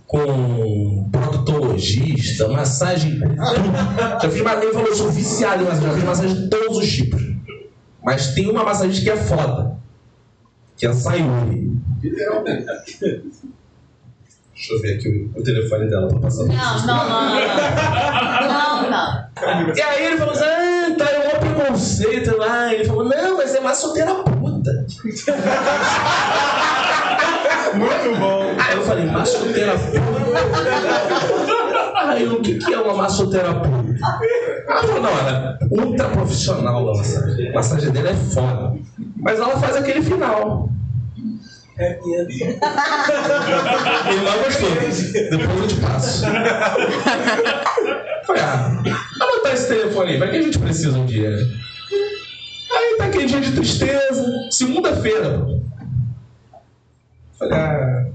Speaker 1: com proctologista, massagem com tudo. Já fiz massagem, ele falou, eu sou viciado em massagem, já fiz massagem de todos os tipos. Mas tem uma massagem que é foda, que é a Sayuri. Deixa eu ver aqui o, o telefone dela, tá passando.
Speaker 3: Não, não, não, não. Não, não.
Speaker 1: E aí ele falou assim, ah, tá, é um preconceito lá. Ele falou, não, mas é massoterapeuta. [laughs]
Speaker 8: Muito bom.
Speaker 1: Aí eu falei, massoterapeuta? Aí o que, que é uma massoterapeuta? Ela falou, não, ela é ultra profissional da massagem. A massagem dela é foda. Mas ela faz aquele final. Ele não gostou. Depois eu te passo. Falei, ah, anotar esse telefone aí, vai que a gente precisa um dia. Aí tá aquele dia de tristeza, segunda-feira. Falei, ah,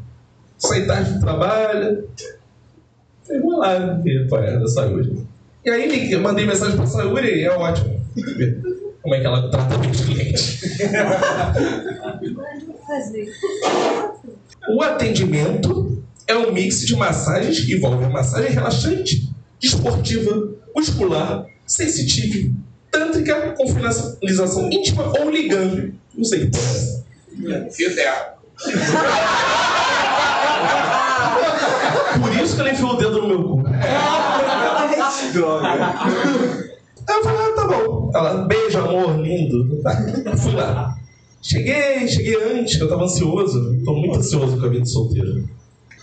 Speaker 1: saí tarde do trabalho. Falei, vou lá ver qual é da Sayuri. E aí liguei, mandei mensagem pra Sayuri e é ótimo. Como é que ela trata bem os clientes. O atendimento é um mix de massagens que envolve massagem relaxante, esportiva, muscular, sensitive, tântrica com finalização íntima ou ligando. Não sei que é.
Speaker 8: Fio terra.
Speaker 1: Por isso que ela enfiou o dedo no meu cu.
Speaker 4: Droga.
Speaker 1: Aí eu falei, ah, tá bom. Ela, beijo, amor, lindo. Fui lá. Cheguei, cheguei antes, eu tava ansioso. Tô muito ansioso com a vida de solteiro.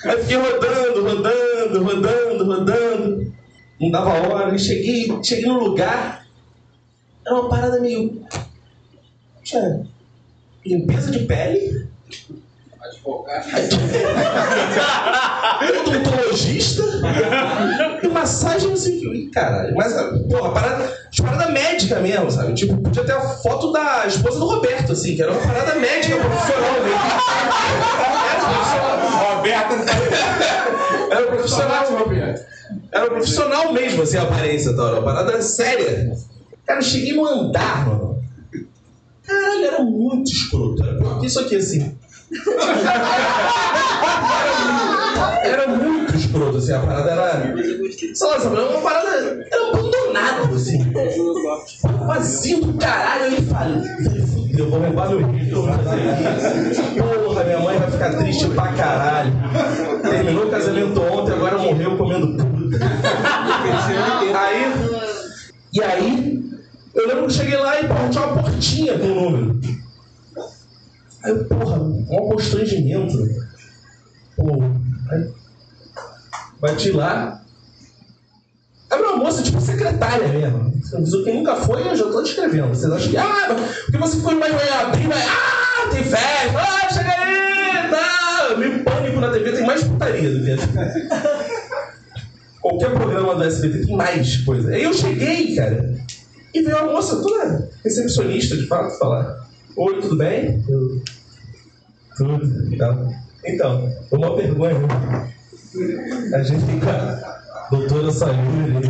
Speaker 1: Aí fiquei rodando, rodando, rodando, rodando. Não dava hora. E cheguei, cheguei no lugar. Era uma parada meio. Tinha limpeza de pele.
Speaker 8: Advogado.
Speaker 1: odontologista e massagem, não sei o que. Ih, Caralho, mas, porra, parada, parada médica mesmo, sabe? Tipo, podia ter a foto da esposa do Roberto, assim, que era uma parada médica profissional. Era profissional.
Speaker 8: Roberta.
Speaker 1: Era profissional. Era profissional mesmo, assim, a aparência, tá? Era uma parada séria. Cara, eu cheguei no andar, mano. Caralho, era muito escroto. Era pior que isso aqui, assim. [laughs] Era muito escroto, assim, a parada era. Sei lá, sabe, era uma parada. Era abandonado, assim. Vazio do caralho, eu falei. Eu vou roubar meu isso. Porra, minha mãe vai ficar triste pra caralho. Terminou o casamento ontem, agora morreu comendo puta. Aí. E aí, eu lembro que eu cheguei lá e porra, tinha uma portinha com o número. Aí, porra, um constrangimento. Pô, aí, bati lá. Aí uma moça, tipo secretária mesmo. Você avisou quem nunca foi, eu já tô descrevendo. Vocês acham que, ah, porque você vai, vai abrir, vai, ah, tem festa, ah, chega aí, tá. Meio pânico na TV, tem mais putaria do que Qualquer programa do SBT tem mais coisa. Aí eu cheguei, cara, e veio uma moça toda recepcionista, de fato, falar: Oi, tudo bem? Tudo. Tá. Então, uma vergonha. Né? A gente fica. Doutora Sayuri.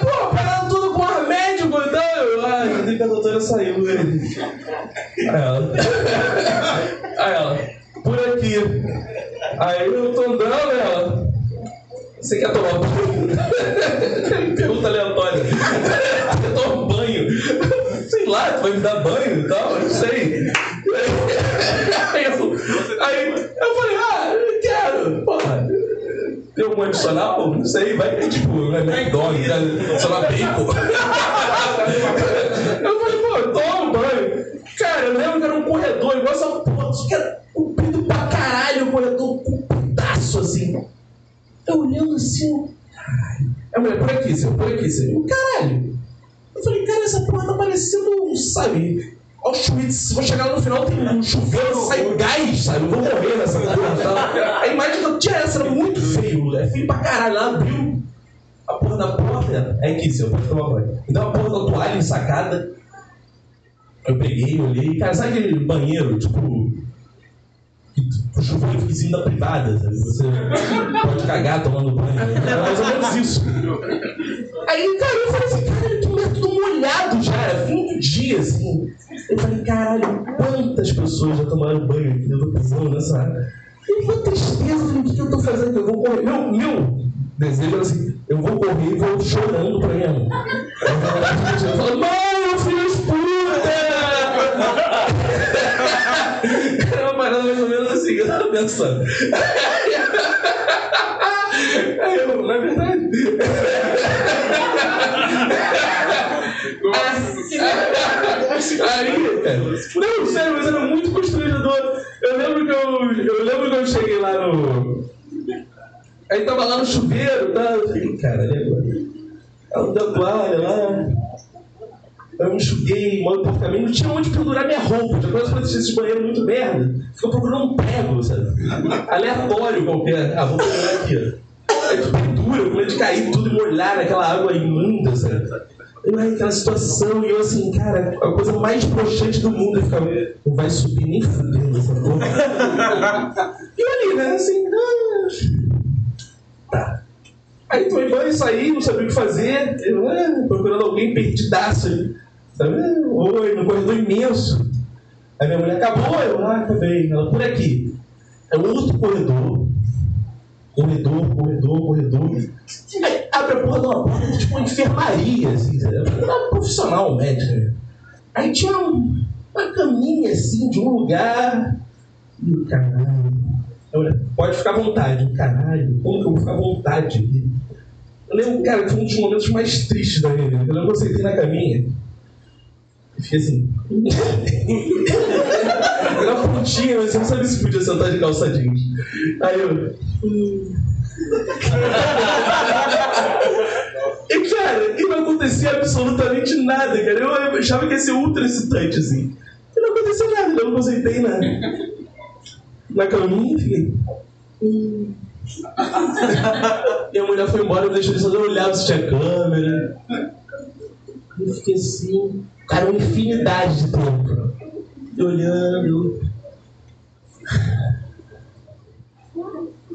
Speaker 1: Pô, parando tudo com ar médico, então. eu Ah, que a doutora saiu. Aí ela. Aí ela. Por aqui. Aí eu tô andando, ela. Você quer tomar banho? [laughs] Pergunta aleatória. Você toma banho? Sei lá, tu vai me dar banho e tal, não sei. Aí eu, aí eu falei, ah, eu quero. Porra, tem algum adicional? Não sei, vai que tipo, é McDonald's, né? lá, bacon. [laughs] Eu falei, pô, toma um banho. Cara, eu lembro que era um corredor, igual essa porra, só que era comprido pra caralho, um corredor compridaço assim. Eu olhando assim, caralho. A mulher, por aqui, senhor, por aqui, senhor. Caralho. Eu falei, cara, essa porra tá parecendo, sabe, Auschwitz. Se vou chegar lá no final, tem um chuveiro, sai gás, sabe? Eu vou morrer nessa porra. Sabe? A imagem que eu tinha essa era muito feio, é feio pra caralho. Ela abriu a porra da porta. É aqui, senhor, pode tomar banho. Me deu uma porra da toalha ensacada. Eu peguei, olhei. Cara, sabe aquele banheiro, tipo. Que O chuveiro fica em cima da privada, sabe? Você pode cagar tomando banho. É mais ou menos isso. Aí, cara, eu falei assim, cara, que mulher tudo molhado já, era fim do dia, assim. Eu falei, caralho, quantas pessoas já tomaram banho aqui dentro da prisão nessa área? E uma tristeza, eu falei, o que, eu tô fazendo? Eu vou correr. Meu, meu desejo era assim, eu vou correr e vou chorando pra minha mãe. Eu falo, mãe, eu fiz puta! Mais ou menos assim que eu tava pensando. Aí eu, não é verdade? Aí, cara, não, sério, mas era muito constrangedor. Eu lembro que eu, eu lembro que eu cheguei lá no. Aí tava lá no chuveiro, tá? Eu falei, cara, agora? Ela deu toalha lá. Eu me enxuguei, por caminho, não tinha onde pendurar minha roupa. Quase quando esse banheiro muito merda. Ficou procurando um prego, sabe? Aleatório qualquer. Ah, vou pendurar aqui. Aí tu pendura, com medo de cair tudo e molhar naquela água imunda, sabe? Eu, ai, aquela situação, e eu assim, cara, a coisa mais broxante do mundo, eu ficava, não vai subir nem fudendo essa porra. e eu ali, né, assim, ah, tá. Aí tomei banho, saí, não sabia o que fazer, eu, ah, procurando alguém perdidaço ali, sabe? Oi, no corredor imenso. Aí minha mulher acabou, eu, ah, acabei. Ela, por aqui. É um outro corredor. Corredor, corredor, corredor. Aí abre a porra de uma porta, tipo uma enfermaria, assim, sabe? Era profissional médica. Aí tinha um- uma caminha, assim, de um lugar. E o caralho. Pode ficar à vontade. Caralho, como que eu vou ficar à vontade? Eu lembro, cara, que foi um dos momentos mais tristes da minha vida. Eu lembro que eu sentei na caminha e fiquei assim. Era pontinha, mas eu não sabia se podia sentar de calça jeans. Aí eu. E cara, e não acontecia absolutamente nada, cara. Eu achava que ia ser ultra excitante, assim. E não aconteceu nada, eu não sentei na, na caminha fiquei. Minha mulher foi embora, eu deixei só eu olhava se tinha câmera. Eu fiquei assim, cara, uma infinidade de tempo. E olhando.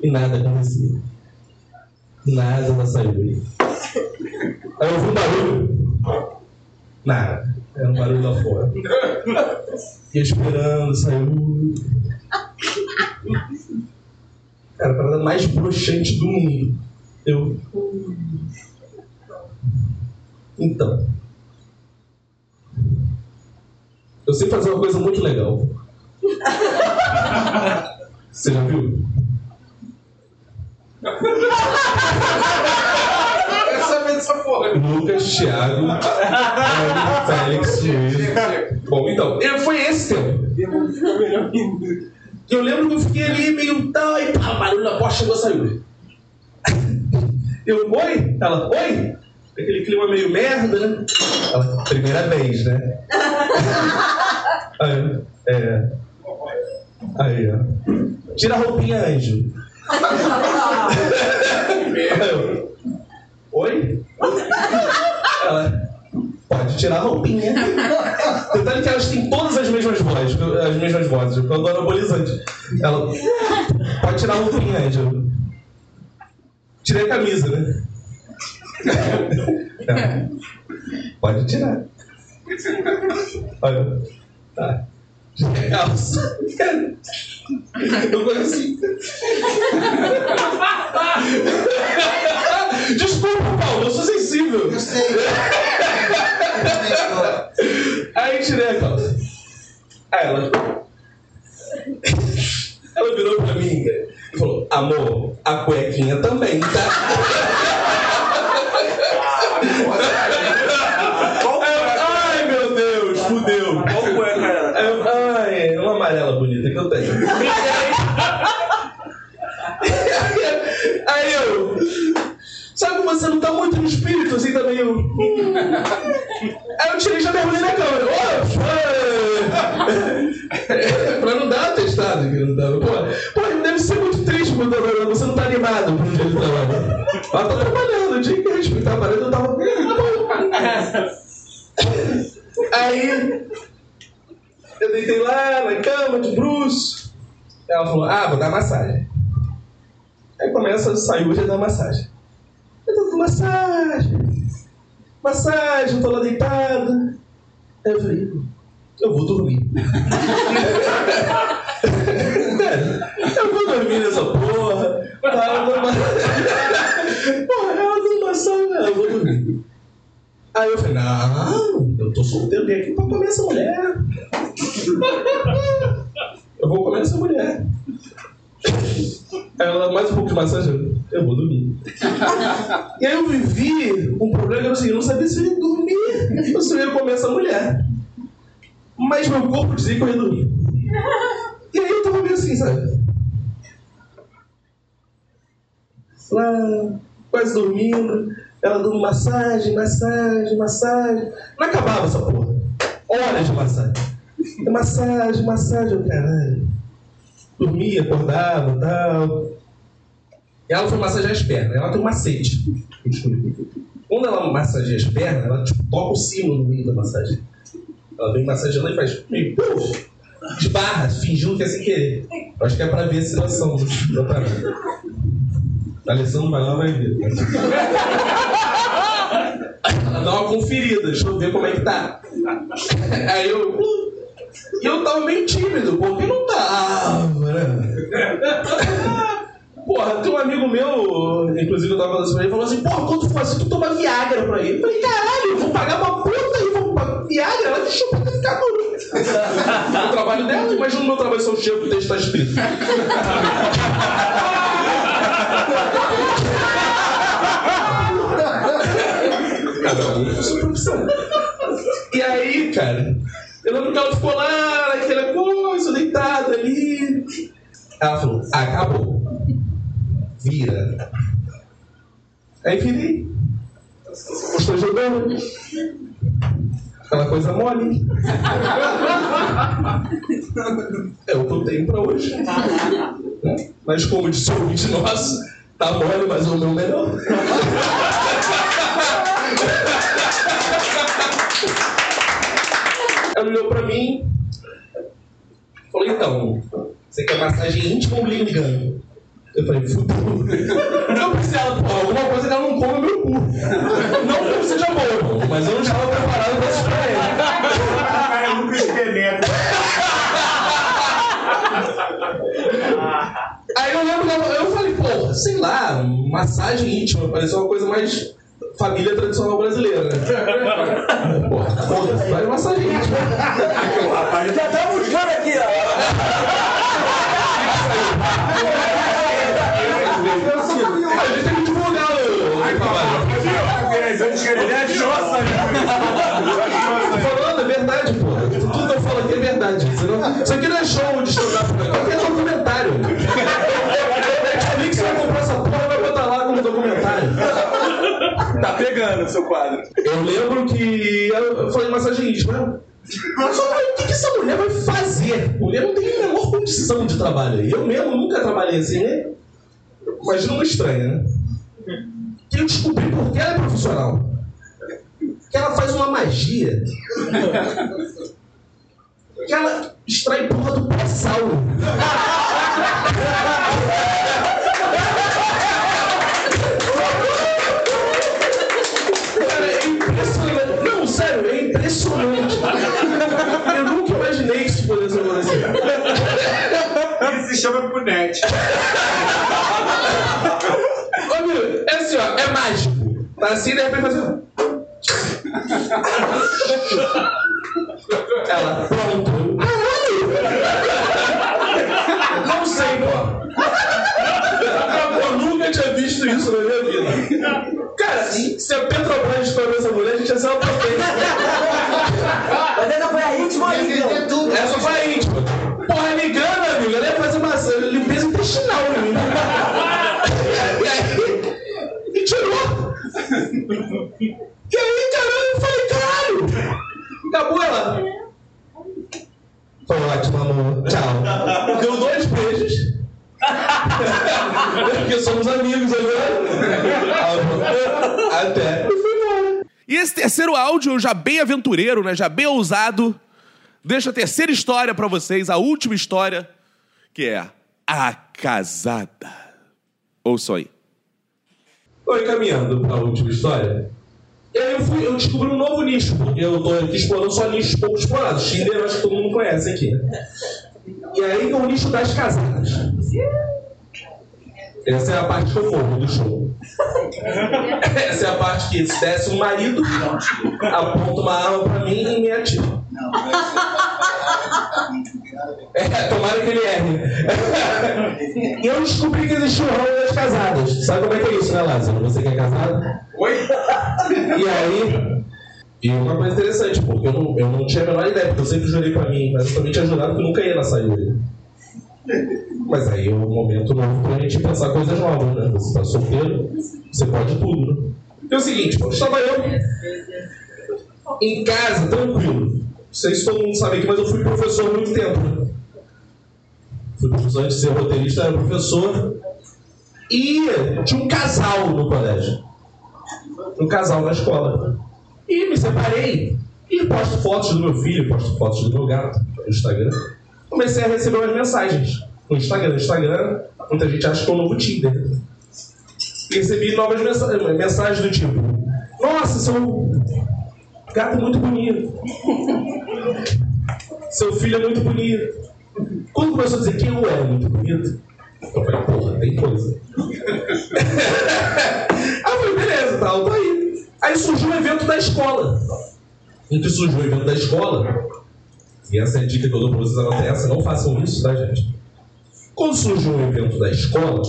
Speaker 1: E nada acontecia. Nada ela saiu. Aí eu ouvi um barulho. Nada. Era um barulho lá fora. Fiquei esperando, saiu. Cara, a parada mais broxante do mundo. Eu. Então. Eu sei fazer uma coisa muito legal. [laughs] Você já viu?
Speaker 8: Eu sabia dessa porra.
Speaker 1: Lucas, Thiago, Félix, Luiz. Bom, então, foi esse tempo. Eu lembro que eu fiquei ali meio tal, e pá, barulho na porta chegou, saiu. Eu, oi? Ela, oi? Aquele clima meio merda, né? Ela, primeira vez, né? [laughs] Aí, é. Aí, ó. Tira a roupinha, anjo. Eu, [laughs] oi? Ela, pode tirar a roupinha. Detalhe que elas têm todas as mesmas vozes, as mesmas vozes, eu adoro anabolizante. Ela, pode tirar a roupinha, Ângelo. Tirei a camisa, né? É. [laughs] Pode tirar. Olha. Tá. Calça. Eu falei assim. Desculpa, Paulo, eu sou sensível.
Speaker 4: Eu sei.
Speaker 1: Aí tirei a calça. Aí ela. Ela virou pra mim e falou: Amor, a cuequinha também, tá? Ai, meu Deus, fudeu.
Speaker 2: Qual cueca era?
Speaker 1: Eu- Ai, é uma amarela bonita que eu tenho. Aí eu. Sabe que você não tá muito no espírito, assim também eu. Aí eu tirei e já mergulhei na câmera. Ô, pra não dar atestado não. Pô, pô, deve ser muito triste quando você não tá animado pro dia de trabalho. Ela tá trabalhando, de bruxo. Ela falou, ah, vou dar massagem. Aí começa a sair hoje dar massagem. Eu tô com massagem. Massagem, eu tô lá deitado. Aí eu falei, eu vou dormir. [laughs] eu vou dormir nessa porra. Tá, eu dou ma- [laughs] Porra, ela dando massagem, eu vou dormir. Aí eu falei, não, eu tô solteiro, vim aqui pra comer essa mulher. [laughs] Eu vou comer essa mulher. Ela, mais um pouco de massagem, eu vou dormir. E aí eu vivi um problema que era eu não sabia se eu ia dormir ou se eu ia comer essa mulher. Mas meu corpo dizia que eu ia dormir. E aí eu tava meio assim, sabe? Lá, quase dormindo, ela dando massagem, massagem, massagem. Não acabava essa porra. Horas de massagem. Massagem, massagem, eu, caralho. Dormia, acordava tal. E ela foi massagear as pernas. Ela tem um macete. Quando ela massageia as pernas, ela tipo, toca o sino no meio da massagem. Ela vem massageando e faz meio puf, esbarra, fingindo que é sem querer. Acho que é pra ver a situação. A Alessandro vai lá vai ver. Ela dá uma conferida, deixa eu ver como é que tá. Aí eu. E eu tava meio tímido, porque não tava, né? Porra, tem um amigo meu, inclusive eu tava falando isso pra ele, falou assim, porra, quando tu for assim, tu toma Viagra pra ele. Eu falei, caralho, eu vou pagar uma puta e vou pagar Viagra, ela chupa pra ficar duro. o trabalho dela, imagina o meu trabalho se eu chego que o texto tá escrito. Cada um com sua profissão. E aí, cara, ela ficou lá, naquela coisa, deitada ali. Ela falou, acabou. Vira. Aí virei. Estou jogando. Aquela coisa mole. É o que eu tenho pra hoje. Né? Mas como disse o ouvinte nosso, tá mole, mas o meu melhor. Ela olhou pra mim falou, então, você quer massagem íntima ou ligando? Eu falei, fudeu. Eu pensei, ela, pô, alguma coisa que ela não come meu cu. Não que eu seja bom, irmão, mas eu não estava preparado pra isso pra ele.
Speaker 7: Cara, eu nunca experimento.
Speaker 1: Aí eu lembro eu falei, pô, sei lá, massagem íntima, pareceu uma coisa mais família tradicional brasileira, né? [laughs] Porra, foda-se, vai massagem íntima.
Speaker 7: O rapaz já tá buscando aqui, ó.
Speaker 1: A gente tem que divulgar o trabalho. Tô falando, é verdade, pô. Tudo que eu falo aqui é verdade. Isso aqui não é show de stand-up, é documentário.
Speaker 2: Tá pegando o seu quadro.
Speaker 1: Eu lembro que eu falei massagem íntima. Mas só falei, o que, que essa mulher vai fazer? Mulher não tem a menor condição de trabalho. Eu mesmo nunca trabalhei assim, né? Imagina uma estranha, né? Que eu descobri porque ela é profissional. Que ela faz uma magia. Que ela extrai porra do pré-sal. [laughs] impressionante. [laughs] Eu nunca imaginei que isso pudesse
Speaker 4: acontecer. Ele se chama Punete.
Speaker 1: Ô, meu, é assim, ó, é mágico. Tá assim, de repente fazendo. Assim. Ela, pronto. Não sei, pô. Eu nunca tinha visto isso na minha vida. Cara, se a Petrobras for essa mulher, a gente ia ser uma potência.
Speaker 9: Foi a íntima
Speaker 7: vender tudo.
Speaker 1: Essa foi a íntima. Porra, me engana, amigo. Ela ia fazer uma limpeza intestinal em mim. E aí, me tirou. E aí, caralho, eu falei, caralho. Acabou ela. Foi ótimo, amor. Tchau. Deu dois beijos. Porque somos amigos agora. Até. E
Speaker 6: esse terceiro áudio, já bem aventureiro, né? Já bem ousado, deixa a terceira história pra vocês, a última história, que é a casada. Ouçam aí.
Speaker 1: Foi caminhando para a última história. Eu, fui, eu descobri um novo nicho, porque eu tô aqui explorando só nichos pouco explorados. Tinder acho que todo mundo conhece aqui. E aí é o nicho das casadas. Essa é a parte que eu morro do show. [laughs] Essa é a parte que se desce um marido, aponta uma arma pra mim e me atira. É, tomara que ele erre. E eu descobri que existe o ramo das casadas. Sabe como é que é isso, né, Lázaro? Você que é casado?
Speaker 2: Oi?
Speaker 1: E aí. E uma coisa interessante, porque eu não, eu não tinha a menor ideia, porque eu sempre jurei pra mim, mas eu também tinha jurado que eu nunca ia na saída. Mas aí é um momento novo pra gente pensar coisas novas, né? Você tá solteiro, você pode tudo, né? E é o seguinte, pô, estava eu em casa, tranquilo. Não sei se todo mundo sabe aqui, mas eu fui professor há muito tempo, né? Fui professor antes de ser roteirista, era professor. E tinha um casal no colégio. Um casal na escola. E me separei. E posto fotos do meu filho, posto fotos do meu gato no Instagram. Comecei a receber umas mensagens no Instagram. No Instagram, muita gente acha que é o novo Tinder. Recebi novas mensa- mensagens do tipo: Nossa, seu gato é muito bonito. Seu filho é muito bonito. Quando começou a dizer que eu era muito bonito, eu falei, porra, tem coisa. [laughs] Aí eu falei, beleza, tá, eu tô aí. Aí surgiu um evento da escola. Que surgiu o evento da escola, e essa é a dica que eu dou pra vocês anotem essa, não façam isso, tá, gente? Quando surgiu um evento da escola,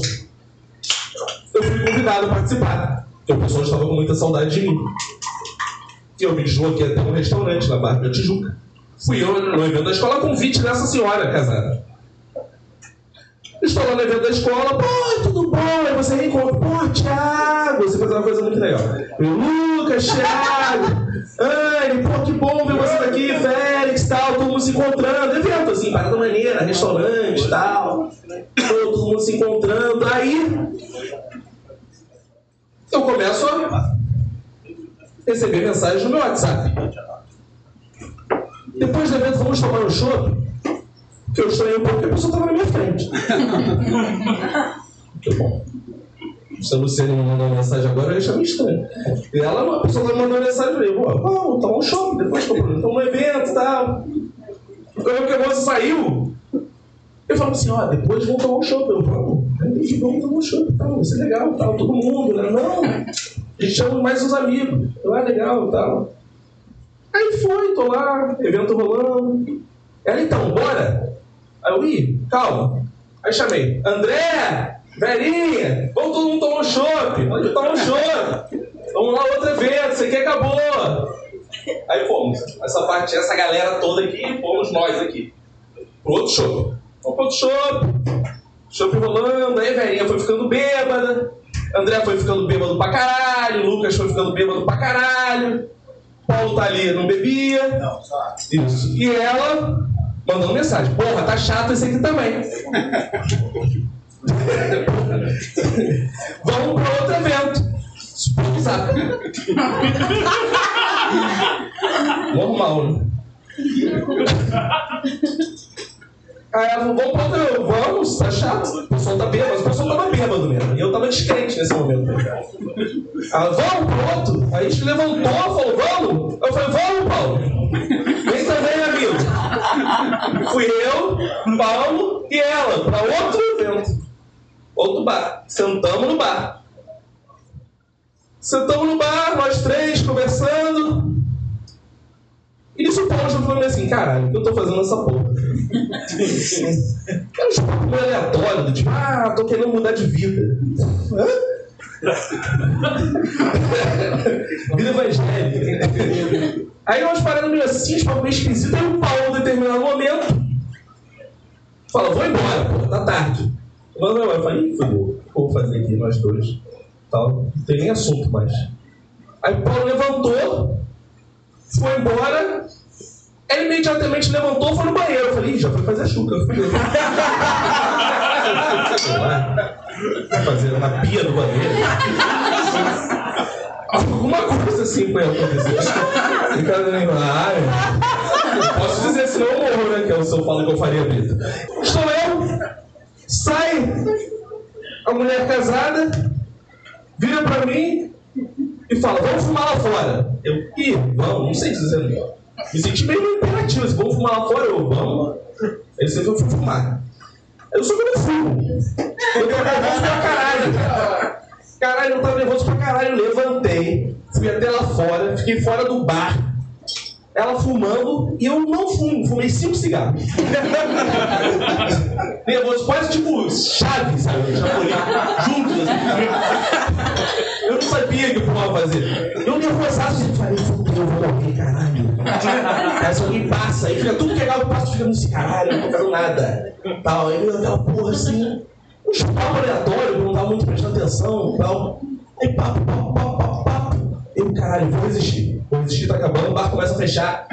Speaker 1: eu fui convidado a participar. Porque o pessoal estava com muita saudade de mim. E eu me desloquei até um restaurante na Barra da Tijuca. Fui eu no evento da escola convite dessa senhora casada. Estou lá no evento da escola, pô, tudo bom? Aí você reencontra, pô, Thiago, você faz uma coisa muito legal. Eu, Lucas, Thiago, Anne, pô, que bom ver você tal, todo mundo se encontrando. Evento assim, parada maneira, restaurante, tal. Pô, todo mundo se encontrando. Aí, eu começo a receber mensagens no meu WhatsApp. Depois do evento, vamos tomar um chopp? Que eu estranhei um pouco porque a pessoa estava na minha frente. [laughs] Muito bom. Se a Luciane me mandou uma mensagem agora, eu achei meio estranho. E ela, a pessoa me mandou uma mensagem e eu falei, vamos tomar um shopping, depois tomar um evento e tal. Quando que a moça saiu, eu falo assim, ó, depois vamos tomar um shopping. Eu falo, "Ah, entendi, vamos tomar um shopping, tal, vai ser legal, tal, todo mundo, né? Não, a gente chama mais os amigos. Eu, ah, legal, tal. Aí foi, tô lá, evento rolando. Ela, então, bora? Aí eu, ih, calma. Aí chamei, André, Verinha, vamos todo mundo tomar um chopp. Vamos tomar um chopp. Vamos lá, outro evento, isso aqui acabou. Aí fomos. Essa parte, essa galera toda aqui, fomos nós aqui. Pro outro chopp. Vamos pro outro chopp. Chopp rolando, aí a Verinha foi ficando bêbada. André foi ficando bêbado pra caralho. Lucas foi ficando bêbado pra caralho. Paulo tá ali, não bebia.
Speaker 7: Não, só.
Speaker 1: Isso. E ela mandando mensagem: Porra, tá chato esse aqui também. [laughs] Vamos para outro evento. Zap. [laughs] Normal, né? Aí ela falou, vamos para outro vamos, tá chato. O pessoal tá bêbado, o pessoal tava bêbado mesmo. E eu tava descrente nesse momento. Ela, vamos pro outro? Aí a gente levantou, falou, vamos? Eu falei, vamos, Paulo. Vem também, amigo. Fui eu, Paulo, e ela pra outro evento. Outro bar. Sentamos no bar. Sentamos no bar, nós três, conversando. E o Paulo já falou assim, caralho, o que eu tô fazendo nessa porra? [laughs] Cara, papo meio aleatório, do tipo, ah, tô querendo mudar de vida. Hã? [laughs] vida evangélica. Aí nós paramos meio assim, papos meio esquisitos, aí o Paulo, em determinado momento, fala, vou embora, pô, tá tarde. Eu falei, eu falei, ih, fudeu, vou fazer aqui, nós dois? Tal, não tem nem assunto mais. Aí o Paulo levantou, foi embora, ele imediatamente levantou e foi no banheiro. Eu falei, Ih, já foi fazer. Sei [laughs] lá, fazer na pia do banheiro. Alguma coisa assim foi acontecer. E nem ah, eu posso dizer senão eu morro, né? Que é o se eu falo que eu faria vida. Estou eu, sai a mulher casada, vira pra mim e fala, vamos fumar lá fora. Eu, ih, vamos, não sei dizer não. Me senti meio imperativo, assim, vamos fumar lá fora? Eu, vamos. Ele sempre fui fumar. Eu sou não fumo. Eu tava nervoso pra caralho. Caralho, eu tava nervoso pra caralho. Eu levantei, fui até lá fora, fiquei fora do bar. Ela fumando e eu não fumo, fumei cinco cigarros. [laughs] nervoso, quase tipo chave, sabe? Chapolin, juntos assim. Eu não sabia o que eu fumava fazer. Eu nervosaço, eu falei, eu vou morrer, caralho. Aí se alguém passa, aí fica tudo que é legal, eu passo, fica assim, caralho, eu não tô fazendo nada. Tal, aí eu aquela porra assim, um papo aleatório, eu não tava muito prestando atenção tal. Aí papo, papo, papo, papo. Eu, caralho, vou resistir. Vou resistir, tá acabando, o bar começa a fechar.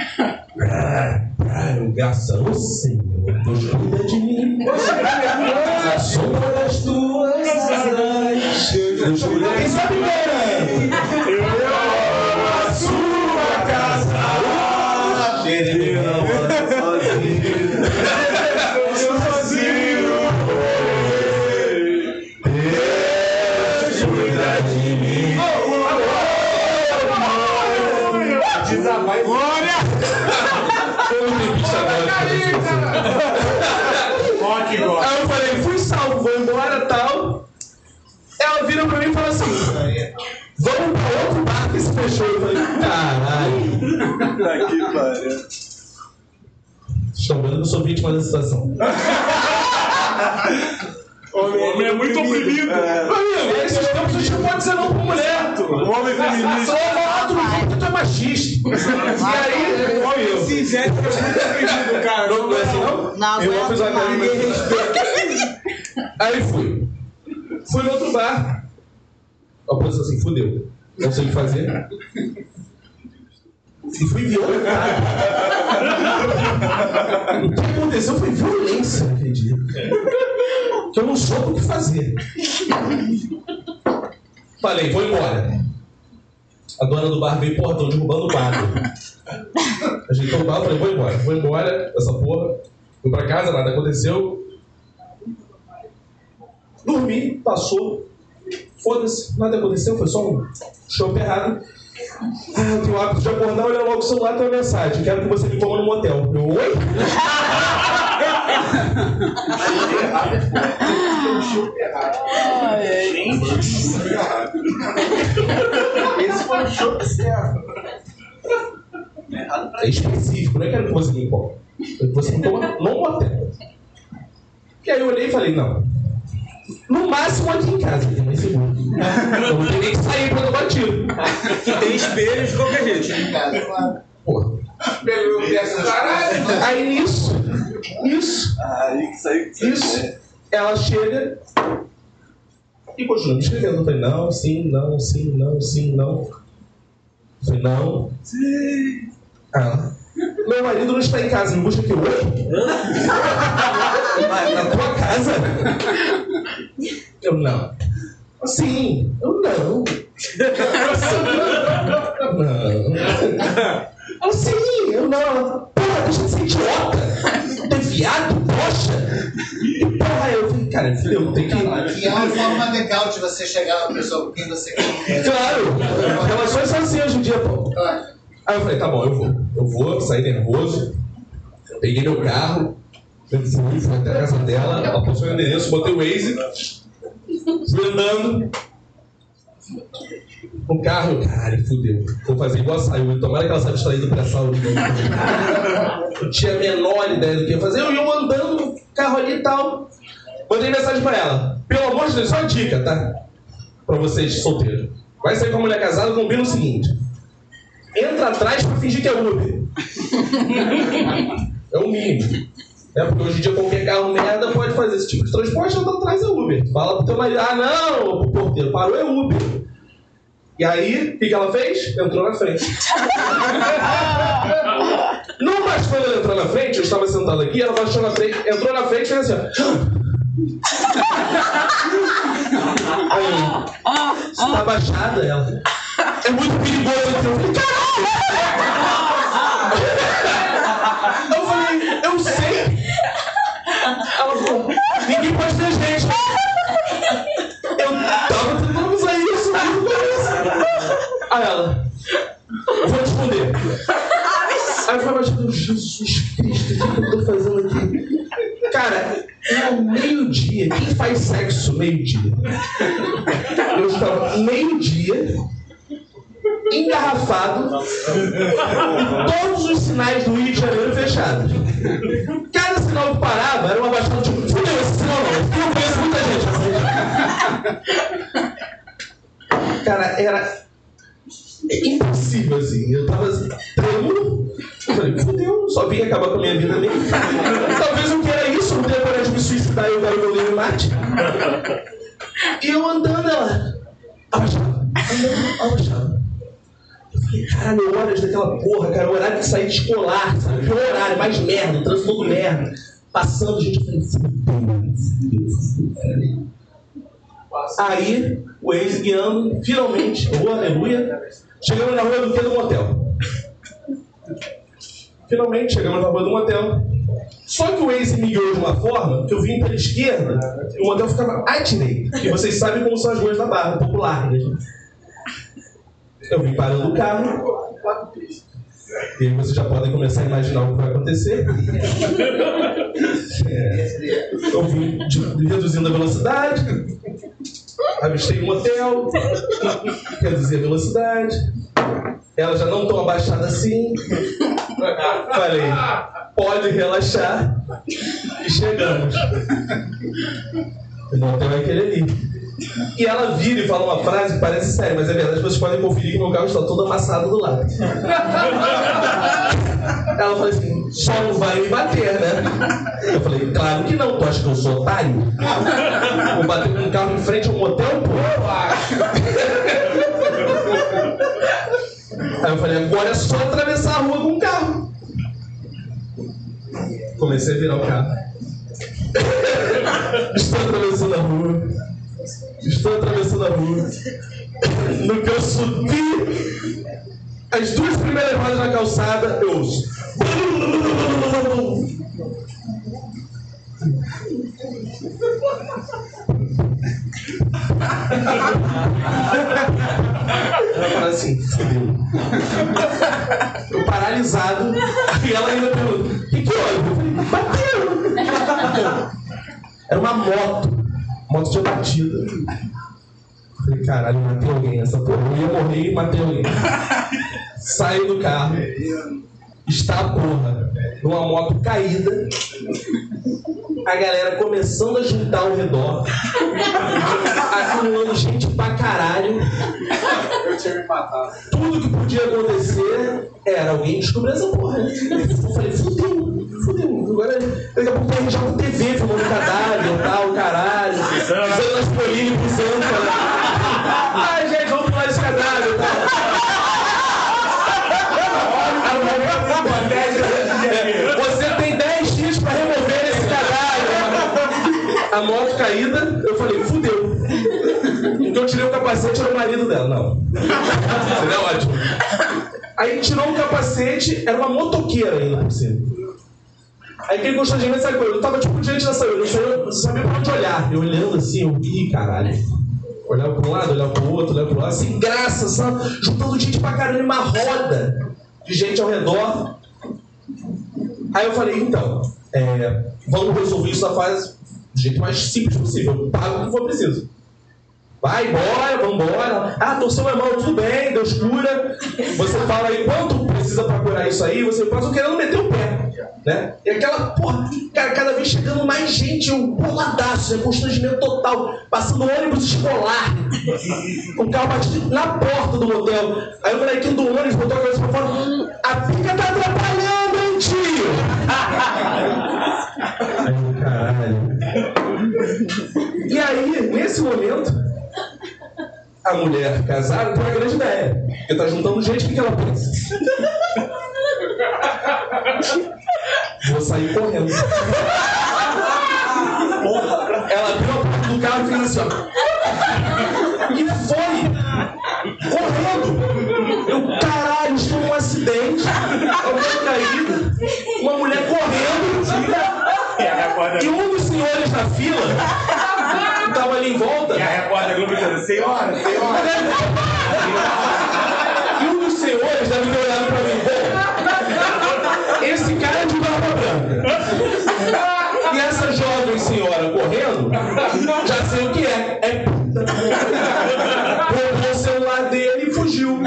Speaker 1: Eu, graças ao Senhor, Deus cuida de mim. A sombra das tuas asas. Deus cuida Quem sabe eu.
Speaker 5: Muito
Speaker 4: cara.
Speaker 1: Não, não é assim, não?
Speaker 3: Não,
Speaker 1: eu
Speaker 3: bar.
Speaker 1: ninguém respeita. Aí fui. Fui no outro bar. A posição assim, fudeu. Não sei o que fazer. E fui violentado. o que aconteceu foi violência naquele dia. Que eu não soube o que fazer. Falei, vou embora. A dona do bar veio, porra, estão derrubando o quadro. Ajeitou o bar, falei, vou embora. Vou embora dessa porra. Fui pra casa, nada aconteceu. Dormi, passou. Foda-se, nada aconteceu, foi só um chope errado. Ah, eu tenho o hábito de acordar, olhar logo o celular e tem uma mensagem. Quero que você me coma no motel. Eu, oi?
Speaker 4: Esse foi o show certo.
Speaker 1: É específico, não é quero que você me que você me coma no motel. E aí eu olhei e falei, não. No máximo aqui em casa, que é mais seguro. Eu não tenho nem que sair pra tomar tiro.
Speaker 4: Que tem espelhos de qualquer jeito.
Speaker 1: Porra.
Speaker 4: Caralho!
Speaker 1: Aí nisso, nisso,
Speaker 4: Aí que saiu.
Speaker 1: Isso. Ela chega e continua me escrevendo. Eu falei, não, sim, não, sim, não, sim, não. Eu falei, não. Sim. Ah. Meu marido não está em casa, me busca aqui hoje? Vai, na tua casa? Eu não. Sim, eu não. Não. Eu sim, eu não. Porra, deixa de ser idiota. É viado, poxa. E porra, eu falei, cara, filho, eu tenho que.
Speaker 7: E é uma forma legal de você chegar na pessoa com quem você quer.
Speaker 1: Claro, relações são assim hoje em dia, pô. Aí eu falei, tá bom, eu vou. Eu vou, saí nervoso, peguei meu carro, fui, fui até a casa dela, ela passou o endereço, botei o Waze, fui andando. No carro, caralho, fudeu. Vou fazer igual a Sayuri. Tomara que ela saiba extrair do pré-sal de novo. Eu tinha a menor ideia do que ia fazer. Eu ia andando no carro ali e tal. Mandei mensagem pra ela. Pelo amor de Deus, só uma dica, tá? Pra vocês solteiros. Vai sair com a mulher casada, combina o seguinte. Entra atrás pra fingir que é Uber. [laughs] É o mínimo. É porque hoje em dia qualquer carro merda pode fazer esse tipo de transporte, anda atrás é Uber. Fala pro teu marido, ah não, pro porteiro, parou é Uber. E aí, o que, que ela fez? Entrou na frente. Não, mas quando ela entrou na frente, eu estava sentado aqui, ela baixou na frente, entrou na frente e fez assim, ó. [laughs] Aí, está baixada ela. É muito perigoso. Eu falei, caralho! Eu falei, eu sei. Ela falou, ninguém pode ter gente. Eu tava tentando usar isso desde o começo. Aí ela, vou responder. Aí eu falei, mas Jesus Cristo, o que eu tô fazendo aqui? Cara, era meio-dia. Quem faz sexo meio-dia? Eu estava meio-dia, engarrafado, todos os sinais do Rio de Janeiro fechados. Cada sinal que parava era uma baixada tipo, fudeu esse sinal não, eu conheço muita gente. Cara, era impossível assim. Eu tava assim, trêmulo. Falei, fudeu, só vim acabar com a minha vida mesmo. Talvez eu queira isso, não tenha coragem de me suicidar e eu quero meu mate. E eu andando, ela. Abaixava, andando, abaixava. Falei, caralho, horas daquela porra, cara, o horário de sair de escolar, sabe? Pior horário, mais merda, o trânsito todo merda. Passando, gente, eu falei, fudeu, fudeu. Aí, o ex guiando, finalmente, oh, aleluia, chegamos na rua do que do motel. Finalmente chegamos na rua do motel. Só que o Waze me guiou de uma forma que eu vim pela esquerda e o motel ficava à direita. Que vocês sabem como são as ruas da Barra, largas. né? Eu vim parando o carro. E aí vocês já podem começar a imaginar o que vai acontecer. É, eu vim de- reduzindo a velocidade. Avistei um motel. Reduzi a velocidade. Ela já não tão abaixada assim. Falei, pode relaxar. E chegamos. O motel é aquele ali. E ela vira e fala uma frase que parece séria, mas é verdade, vocês podem conferir que meu carro está todo amassado do lado. [laughs] Ela fala assim, só não vai me bater, né? Eu falei, claro que não, tu acha que eu sou otário? Vou bater com um carro em frente a um motel, pô? Aí eu falei, agora é só atravessar a rua com o carro. Comecei a virar o carro. [laughs] Estou atravessando a rua. Estou atravessando a rua. No que eu subi, as duas primeiras rodas na calçada, eu ouço. Ela fala assim, fudeu. Eu paralisado, e ela ainda pergunta, o que que houve? Eu falei, bateu. Era uma moto. Moto tinha batido. Falei, caralho, matei alguém nessa porra. Eu ia morrer e matei alguém. [laughs] Saio do carro. Está a porra numa moto caída. A galera começando a juntar ao redor. Acumulando gente pra caralho.
Speaker 4: Eu tinha me matado.
Speaker 1: Tudo que podia acontecer era alguém descobrir essa porra. Eu falei, fudeu. Agora, daqui a pouco tem já um TV filmando cadáver e tal, caralho. Usando as polícias, pisando. Ai, gente, vamos pular esse cadáver tal. Você tem 10 dias pra remover esse cadáver. A moto caída, eu falei, fudeu. Então eu tirei o capacete, era o marido dela. Não. Seria ótimo. Aí tirou o capacete, era uma motoqueira ainda por cima. Aí aquele constrangimento saiu. Eu tava tipo diante da saída, eu eu sabia pra onde olhar. Eu olhando assim, eu, ih, caralho. Olhava pra um lado, olhava pro outro, olhava pro lado, sem graça, só juntando gente pra caralho, uma roda de gente ao redor. Aí eu falei, então, é, vamos resolver isso da fase do jeito mais simples possível. Eu pago o que for preciso. Vai embora, vambora. Ah, torceu a mão, tudo bem, Deus cura. Você fala aí quanto precisa pra curar isso aí, você o querendo meter o pé. Né? E aquela, porra, cara, cada vez chegando mais gente, um boladaço, né? constrangimento total, passando ônibus escolar, com o carro batido na porta do motel. Aí o molequinho do ônibus botou a cabeça pra fora, "Hum, a pica tá atrapalhando, hein, tio? Aí, eu, caralho. E aí, nesse momento, a mulher casada tem uma grande ideia. Porque tá juntando gente, o que ela pensa? Vou sair correndo. Ela abriu a porta do carro e fez assim, ó. E foi! Correndo! Eu, caralho, estou num acidente. Alguém caído. Uma mulher correndo. E um dos senhores da fila, tava ali em volta.
Speaker 8: E a repórter senhora, senhora.
Speaker 1: E um dos senhores deve ter olhado pra mim, esse cara é de barba branca. E essa jovem senhora correndo, já sei o que é. É puta. Roubou o celular dele e fugiu.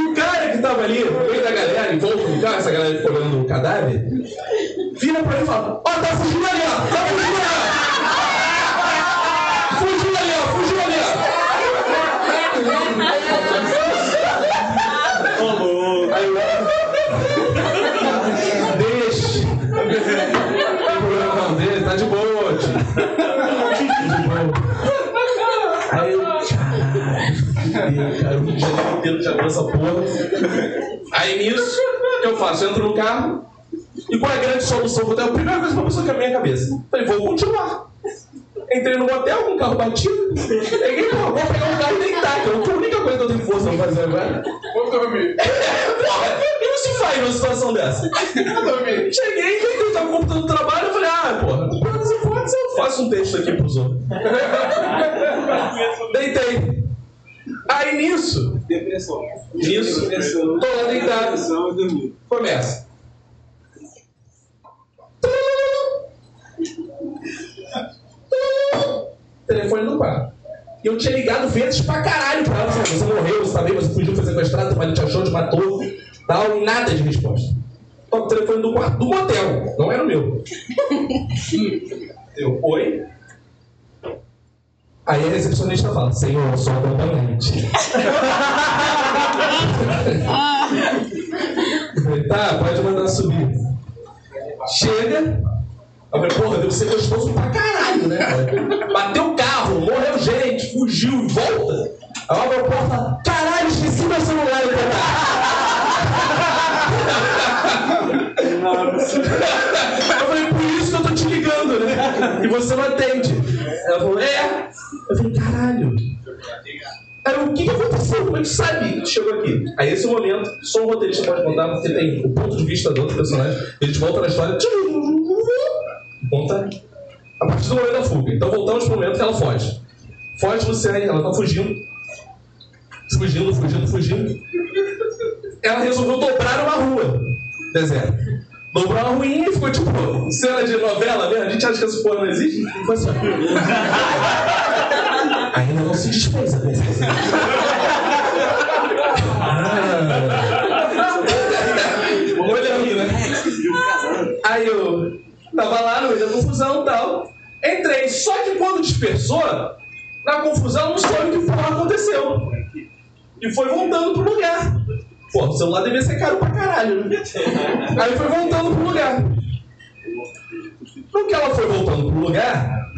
Speaker 1: O cara que tava ali, no meio da galera, em volta do carro, essa galera ficou olhando o cadáver, vira pra ele e fala: Ó, tá fugindo ali, ó! Tá fugindo ali, Caralho, cara, o Rio de Janeiro inteiro já porra. Aí nisso, o que eu faço? Eu entro no carro. E qual é a grande solução? Vou dar a primeira coisa que passou na minha cabeça. Falei, vou continuar. Entrei no motel com o carro batido. Peguei, pô, vou pegar um carro e deitar, que é a única coisa que eu tenho força pra fazer agora.
Speaker 5: Vou dormir.
Speaker 1: Porra, e não se faz numa situação dessa? Cheguei, deitei, tava computando trabalho, eu falei, ah, porra, mas eu faço, eu faço um texto aqui pros outros. [laughs] Deitei. Aí nisso,
Speaker 4: Depressão.
Speaker 1: nisso, tô lá deitado.
Speaker 4: Depressão e dormir.
Speaker 1: Começa. Telefone no quarto. E eu tinha ligado vezes pra caralho pra ela. Você morreu, você tá bem, você fugiu, foi sequestrado, mas te achou, te matou. Tal, e nada de resposta. Toca o telefone do quarto do motel, não era o meu. [laughs] Eu, oi? Aí a recepcionista fala, senhor, eu sou acompanhante. Falei, tá, pode mandar subir. Chega. Eu falei, porra, deve ser gostoso pra caralho, né? Bateu o carro, morreu gente, fugiu, volta. Aí eu abro a porta, caralho, esqueci meu celular no [laughs] Eu falei, por isso que eu tô te ligando? E você não atende. Ela falou, é. Eu falei, caralho. Eu, o que, que aconteceu? Como é que sabe chegou aqui? Aí esse momento, só o roteirista pode contar, porque tem o ponto de vista do outro personagem. A gente volta na história. Conta a partir do momento da fuga. Então voltamos pro momento que ela foge. Foge Luciane, ela tá fugindo. Fugindo, fugindo, fugindo. Ela resolveu dobrar uma rua. Deserto. Dobrou uma ruinha e ficou tipo cena de novela mesmo. A gente acha que essa porra não existe. Foi assim. ó. Ainda não se desfez a confusão. Ah. Olha aí, né? Aí eu tava lá no meio da confusão e tal. Entrei, só que quando dispersou, na confusão não soube o que porra aconteceu. E foi voltando pro lugar. Pô, o celular devia ser caro pra caralho, né? Aí foi voltando pro lugar. No que ela foi voltando pro lugar,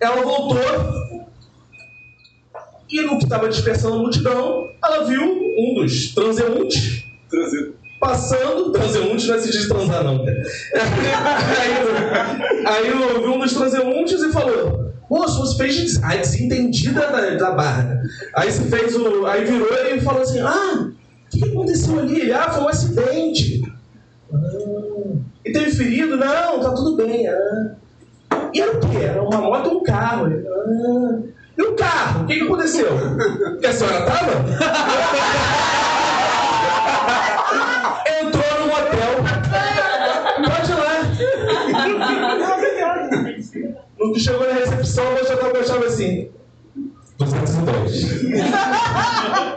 Speaker 1: ela voltou e no que estava dispersando a multidão, ela viu um dos transeuntes passando. Transeunte não é se diz transar, não. aí, aí eu vi um dos transeuntes e falou: Moço, você fez a desentendida da, da barra. Aí você fez o. Aí virou e falou assim: Ah, o que, aconteceu ali? Ah, foi um acidente. "Ah, e teve ferido? Não, tá tudo bem. Ah. E era o quê? Era uma moto ou um carro? "Ah." E o carro? O que, que aconteceu? Que [laughs] a senhora tava? [laughs] Entrou no motel O que chegou na recepção, a moça tava achava assim. 202.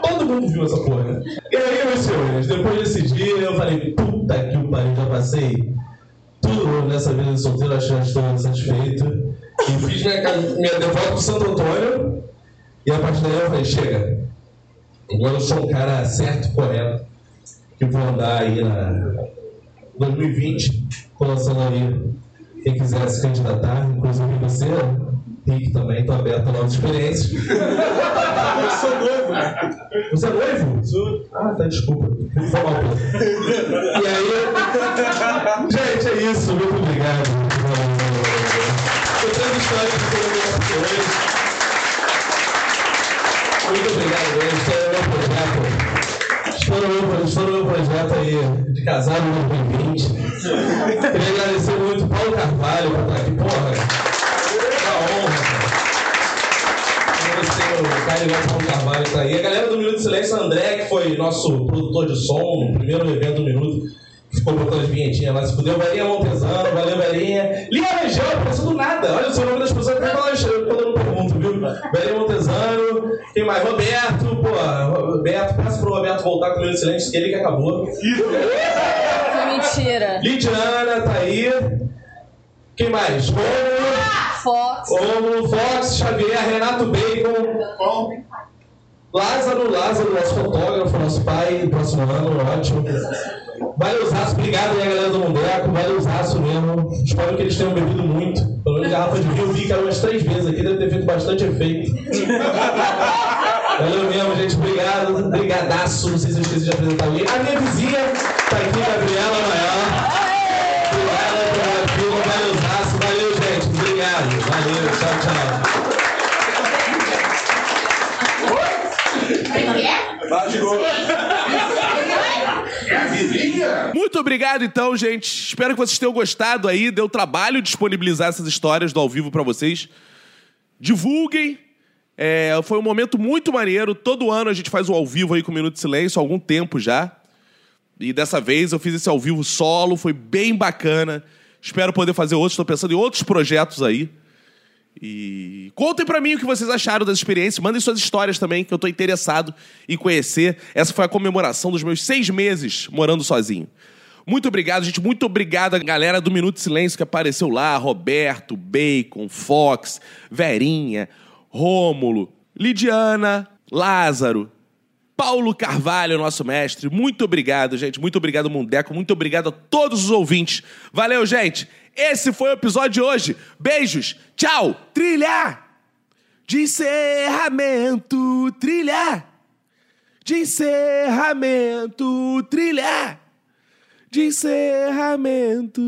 Speaker 1: [laughs] Todo mundo viu essa porra. E aí, meus senhores, depois desse dia, eu falei, puta que o pariu, já passei tudo nessa vida de solteiro, acho que já estou satisfeito. E fiz minha, minha devolta pro Santo Antônio. E a partir daí eu falei, chega. Agora eu sou um cara certo, correto, que vou andar aí na 2020, tô aí quem quiser se candidatar, inclusive você, Rick também, tô aberto a novas experiências.
Speaker 4: Eu sou noivo, né?
Speaker 1: Você é noivo? Sou. Ah, tá, desculpa. Foi mal. E aí, [laughs] gente, é isso. Muito obrigado. Eu tenho história que eu vou contar hoje. Muito obrigado mesmo. Meu. Estou no meu, projeto aí de casado em 2020. Queria agradecer muito o Paulo Carvalho por estar aqui. Porra, uma honra, cara. Agradecer o Caio Paulo Carvalho tá aí. A galera do Minuto de Silêncio, André, que foi nosso produtor de som no primeiro evento do Minuto, ficou botando as vinhetinhas lá. Se fudeu, Verinha Montesano, valeu, Verinha. Lia Rangel, apareceu do nada. Olha o seu nome das pessoas até quando eu quando eu não pergunto, viu? Verinha Montesano, quem mais? Roberto, pô, Roberto, peço pro Roberto voltar com o Minuto de Silêncio, ele que acabou.
Speaker 3: Mentira.
Speaker 1: Lidiana tá aí. Quem mais? Rômulo.
Speaker 3: Fox.
Speaker 1: Rômulo, Fox, Xavier, Renato Bacon. Lázaro, Lázaro, nosso fotógrafo, nosso pai, próximo ano, ótimo. Valeuzaço, obrigado aí, galera do Mundeco, valeuzaço mesmo. Espero que eles tenham bebido muito. Pelo menos garrafa de vinho eu vi que era umas três vezes aqui, deve ter feito bastante efeito. Valeu mesmo, gente, obrigado, brigadaço, não sei se eu esqueci de apresentar alguém. A minha vizinha tá aqui, Gabriela Maior. Obrigado pela filma, valeuzaço, valeu, gente, obrigado, valeu, tchau, tchau.
Speaker 8: É a vizinha?
Speaker 6: Muito obrigado, então, gente. Espero que vocês tenham gostado aí. Deu trabalho disponibilizar essas histórias do ao vivo pra vocês. Divulguem. É, foi um momento muito maneiro. Todo ano a gente faz o ao vivo aí com o Minuto de Silêncio, há algum tempo já. E dessa vez eu fiz esse ao vivo solo, foi bem bacana. Espero poder fazer outros, estou pensando em outros projetos aí. E contem pra mim o que vocês acharam das experiências. Mandem suas histórias também, que eu tô interessado em conhecer. Essa foi a comemoração dos meus seis meses morando sozinho. Muito obrigado, gente. Muito obrigado à galera do Minuto Silêncio que apareceu lá. Roberto, Bacon, Fox, Verinha, Rômulo, Lidiana, Lázaro, Paulo Carvalho, nosso mestre. Muito obrigado, gente. Muito obrigado, Mundeco. Muito obrigado a todos os ouvintes. Valeu, gente. Esse foi o episódio de hoje. Beijos. Tchau. Trilha de encerramento. Trilha de encerramento. Trilha de encerramento.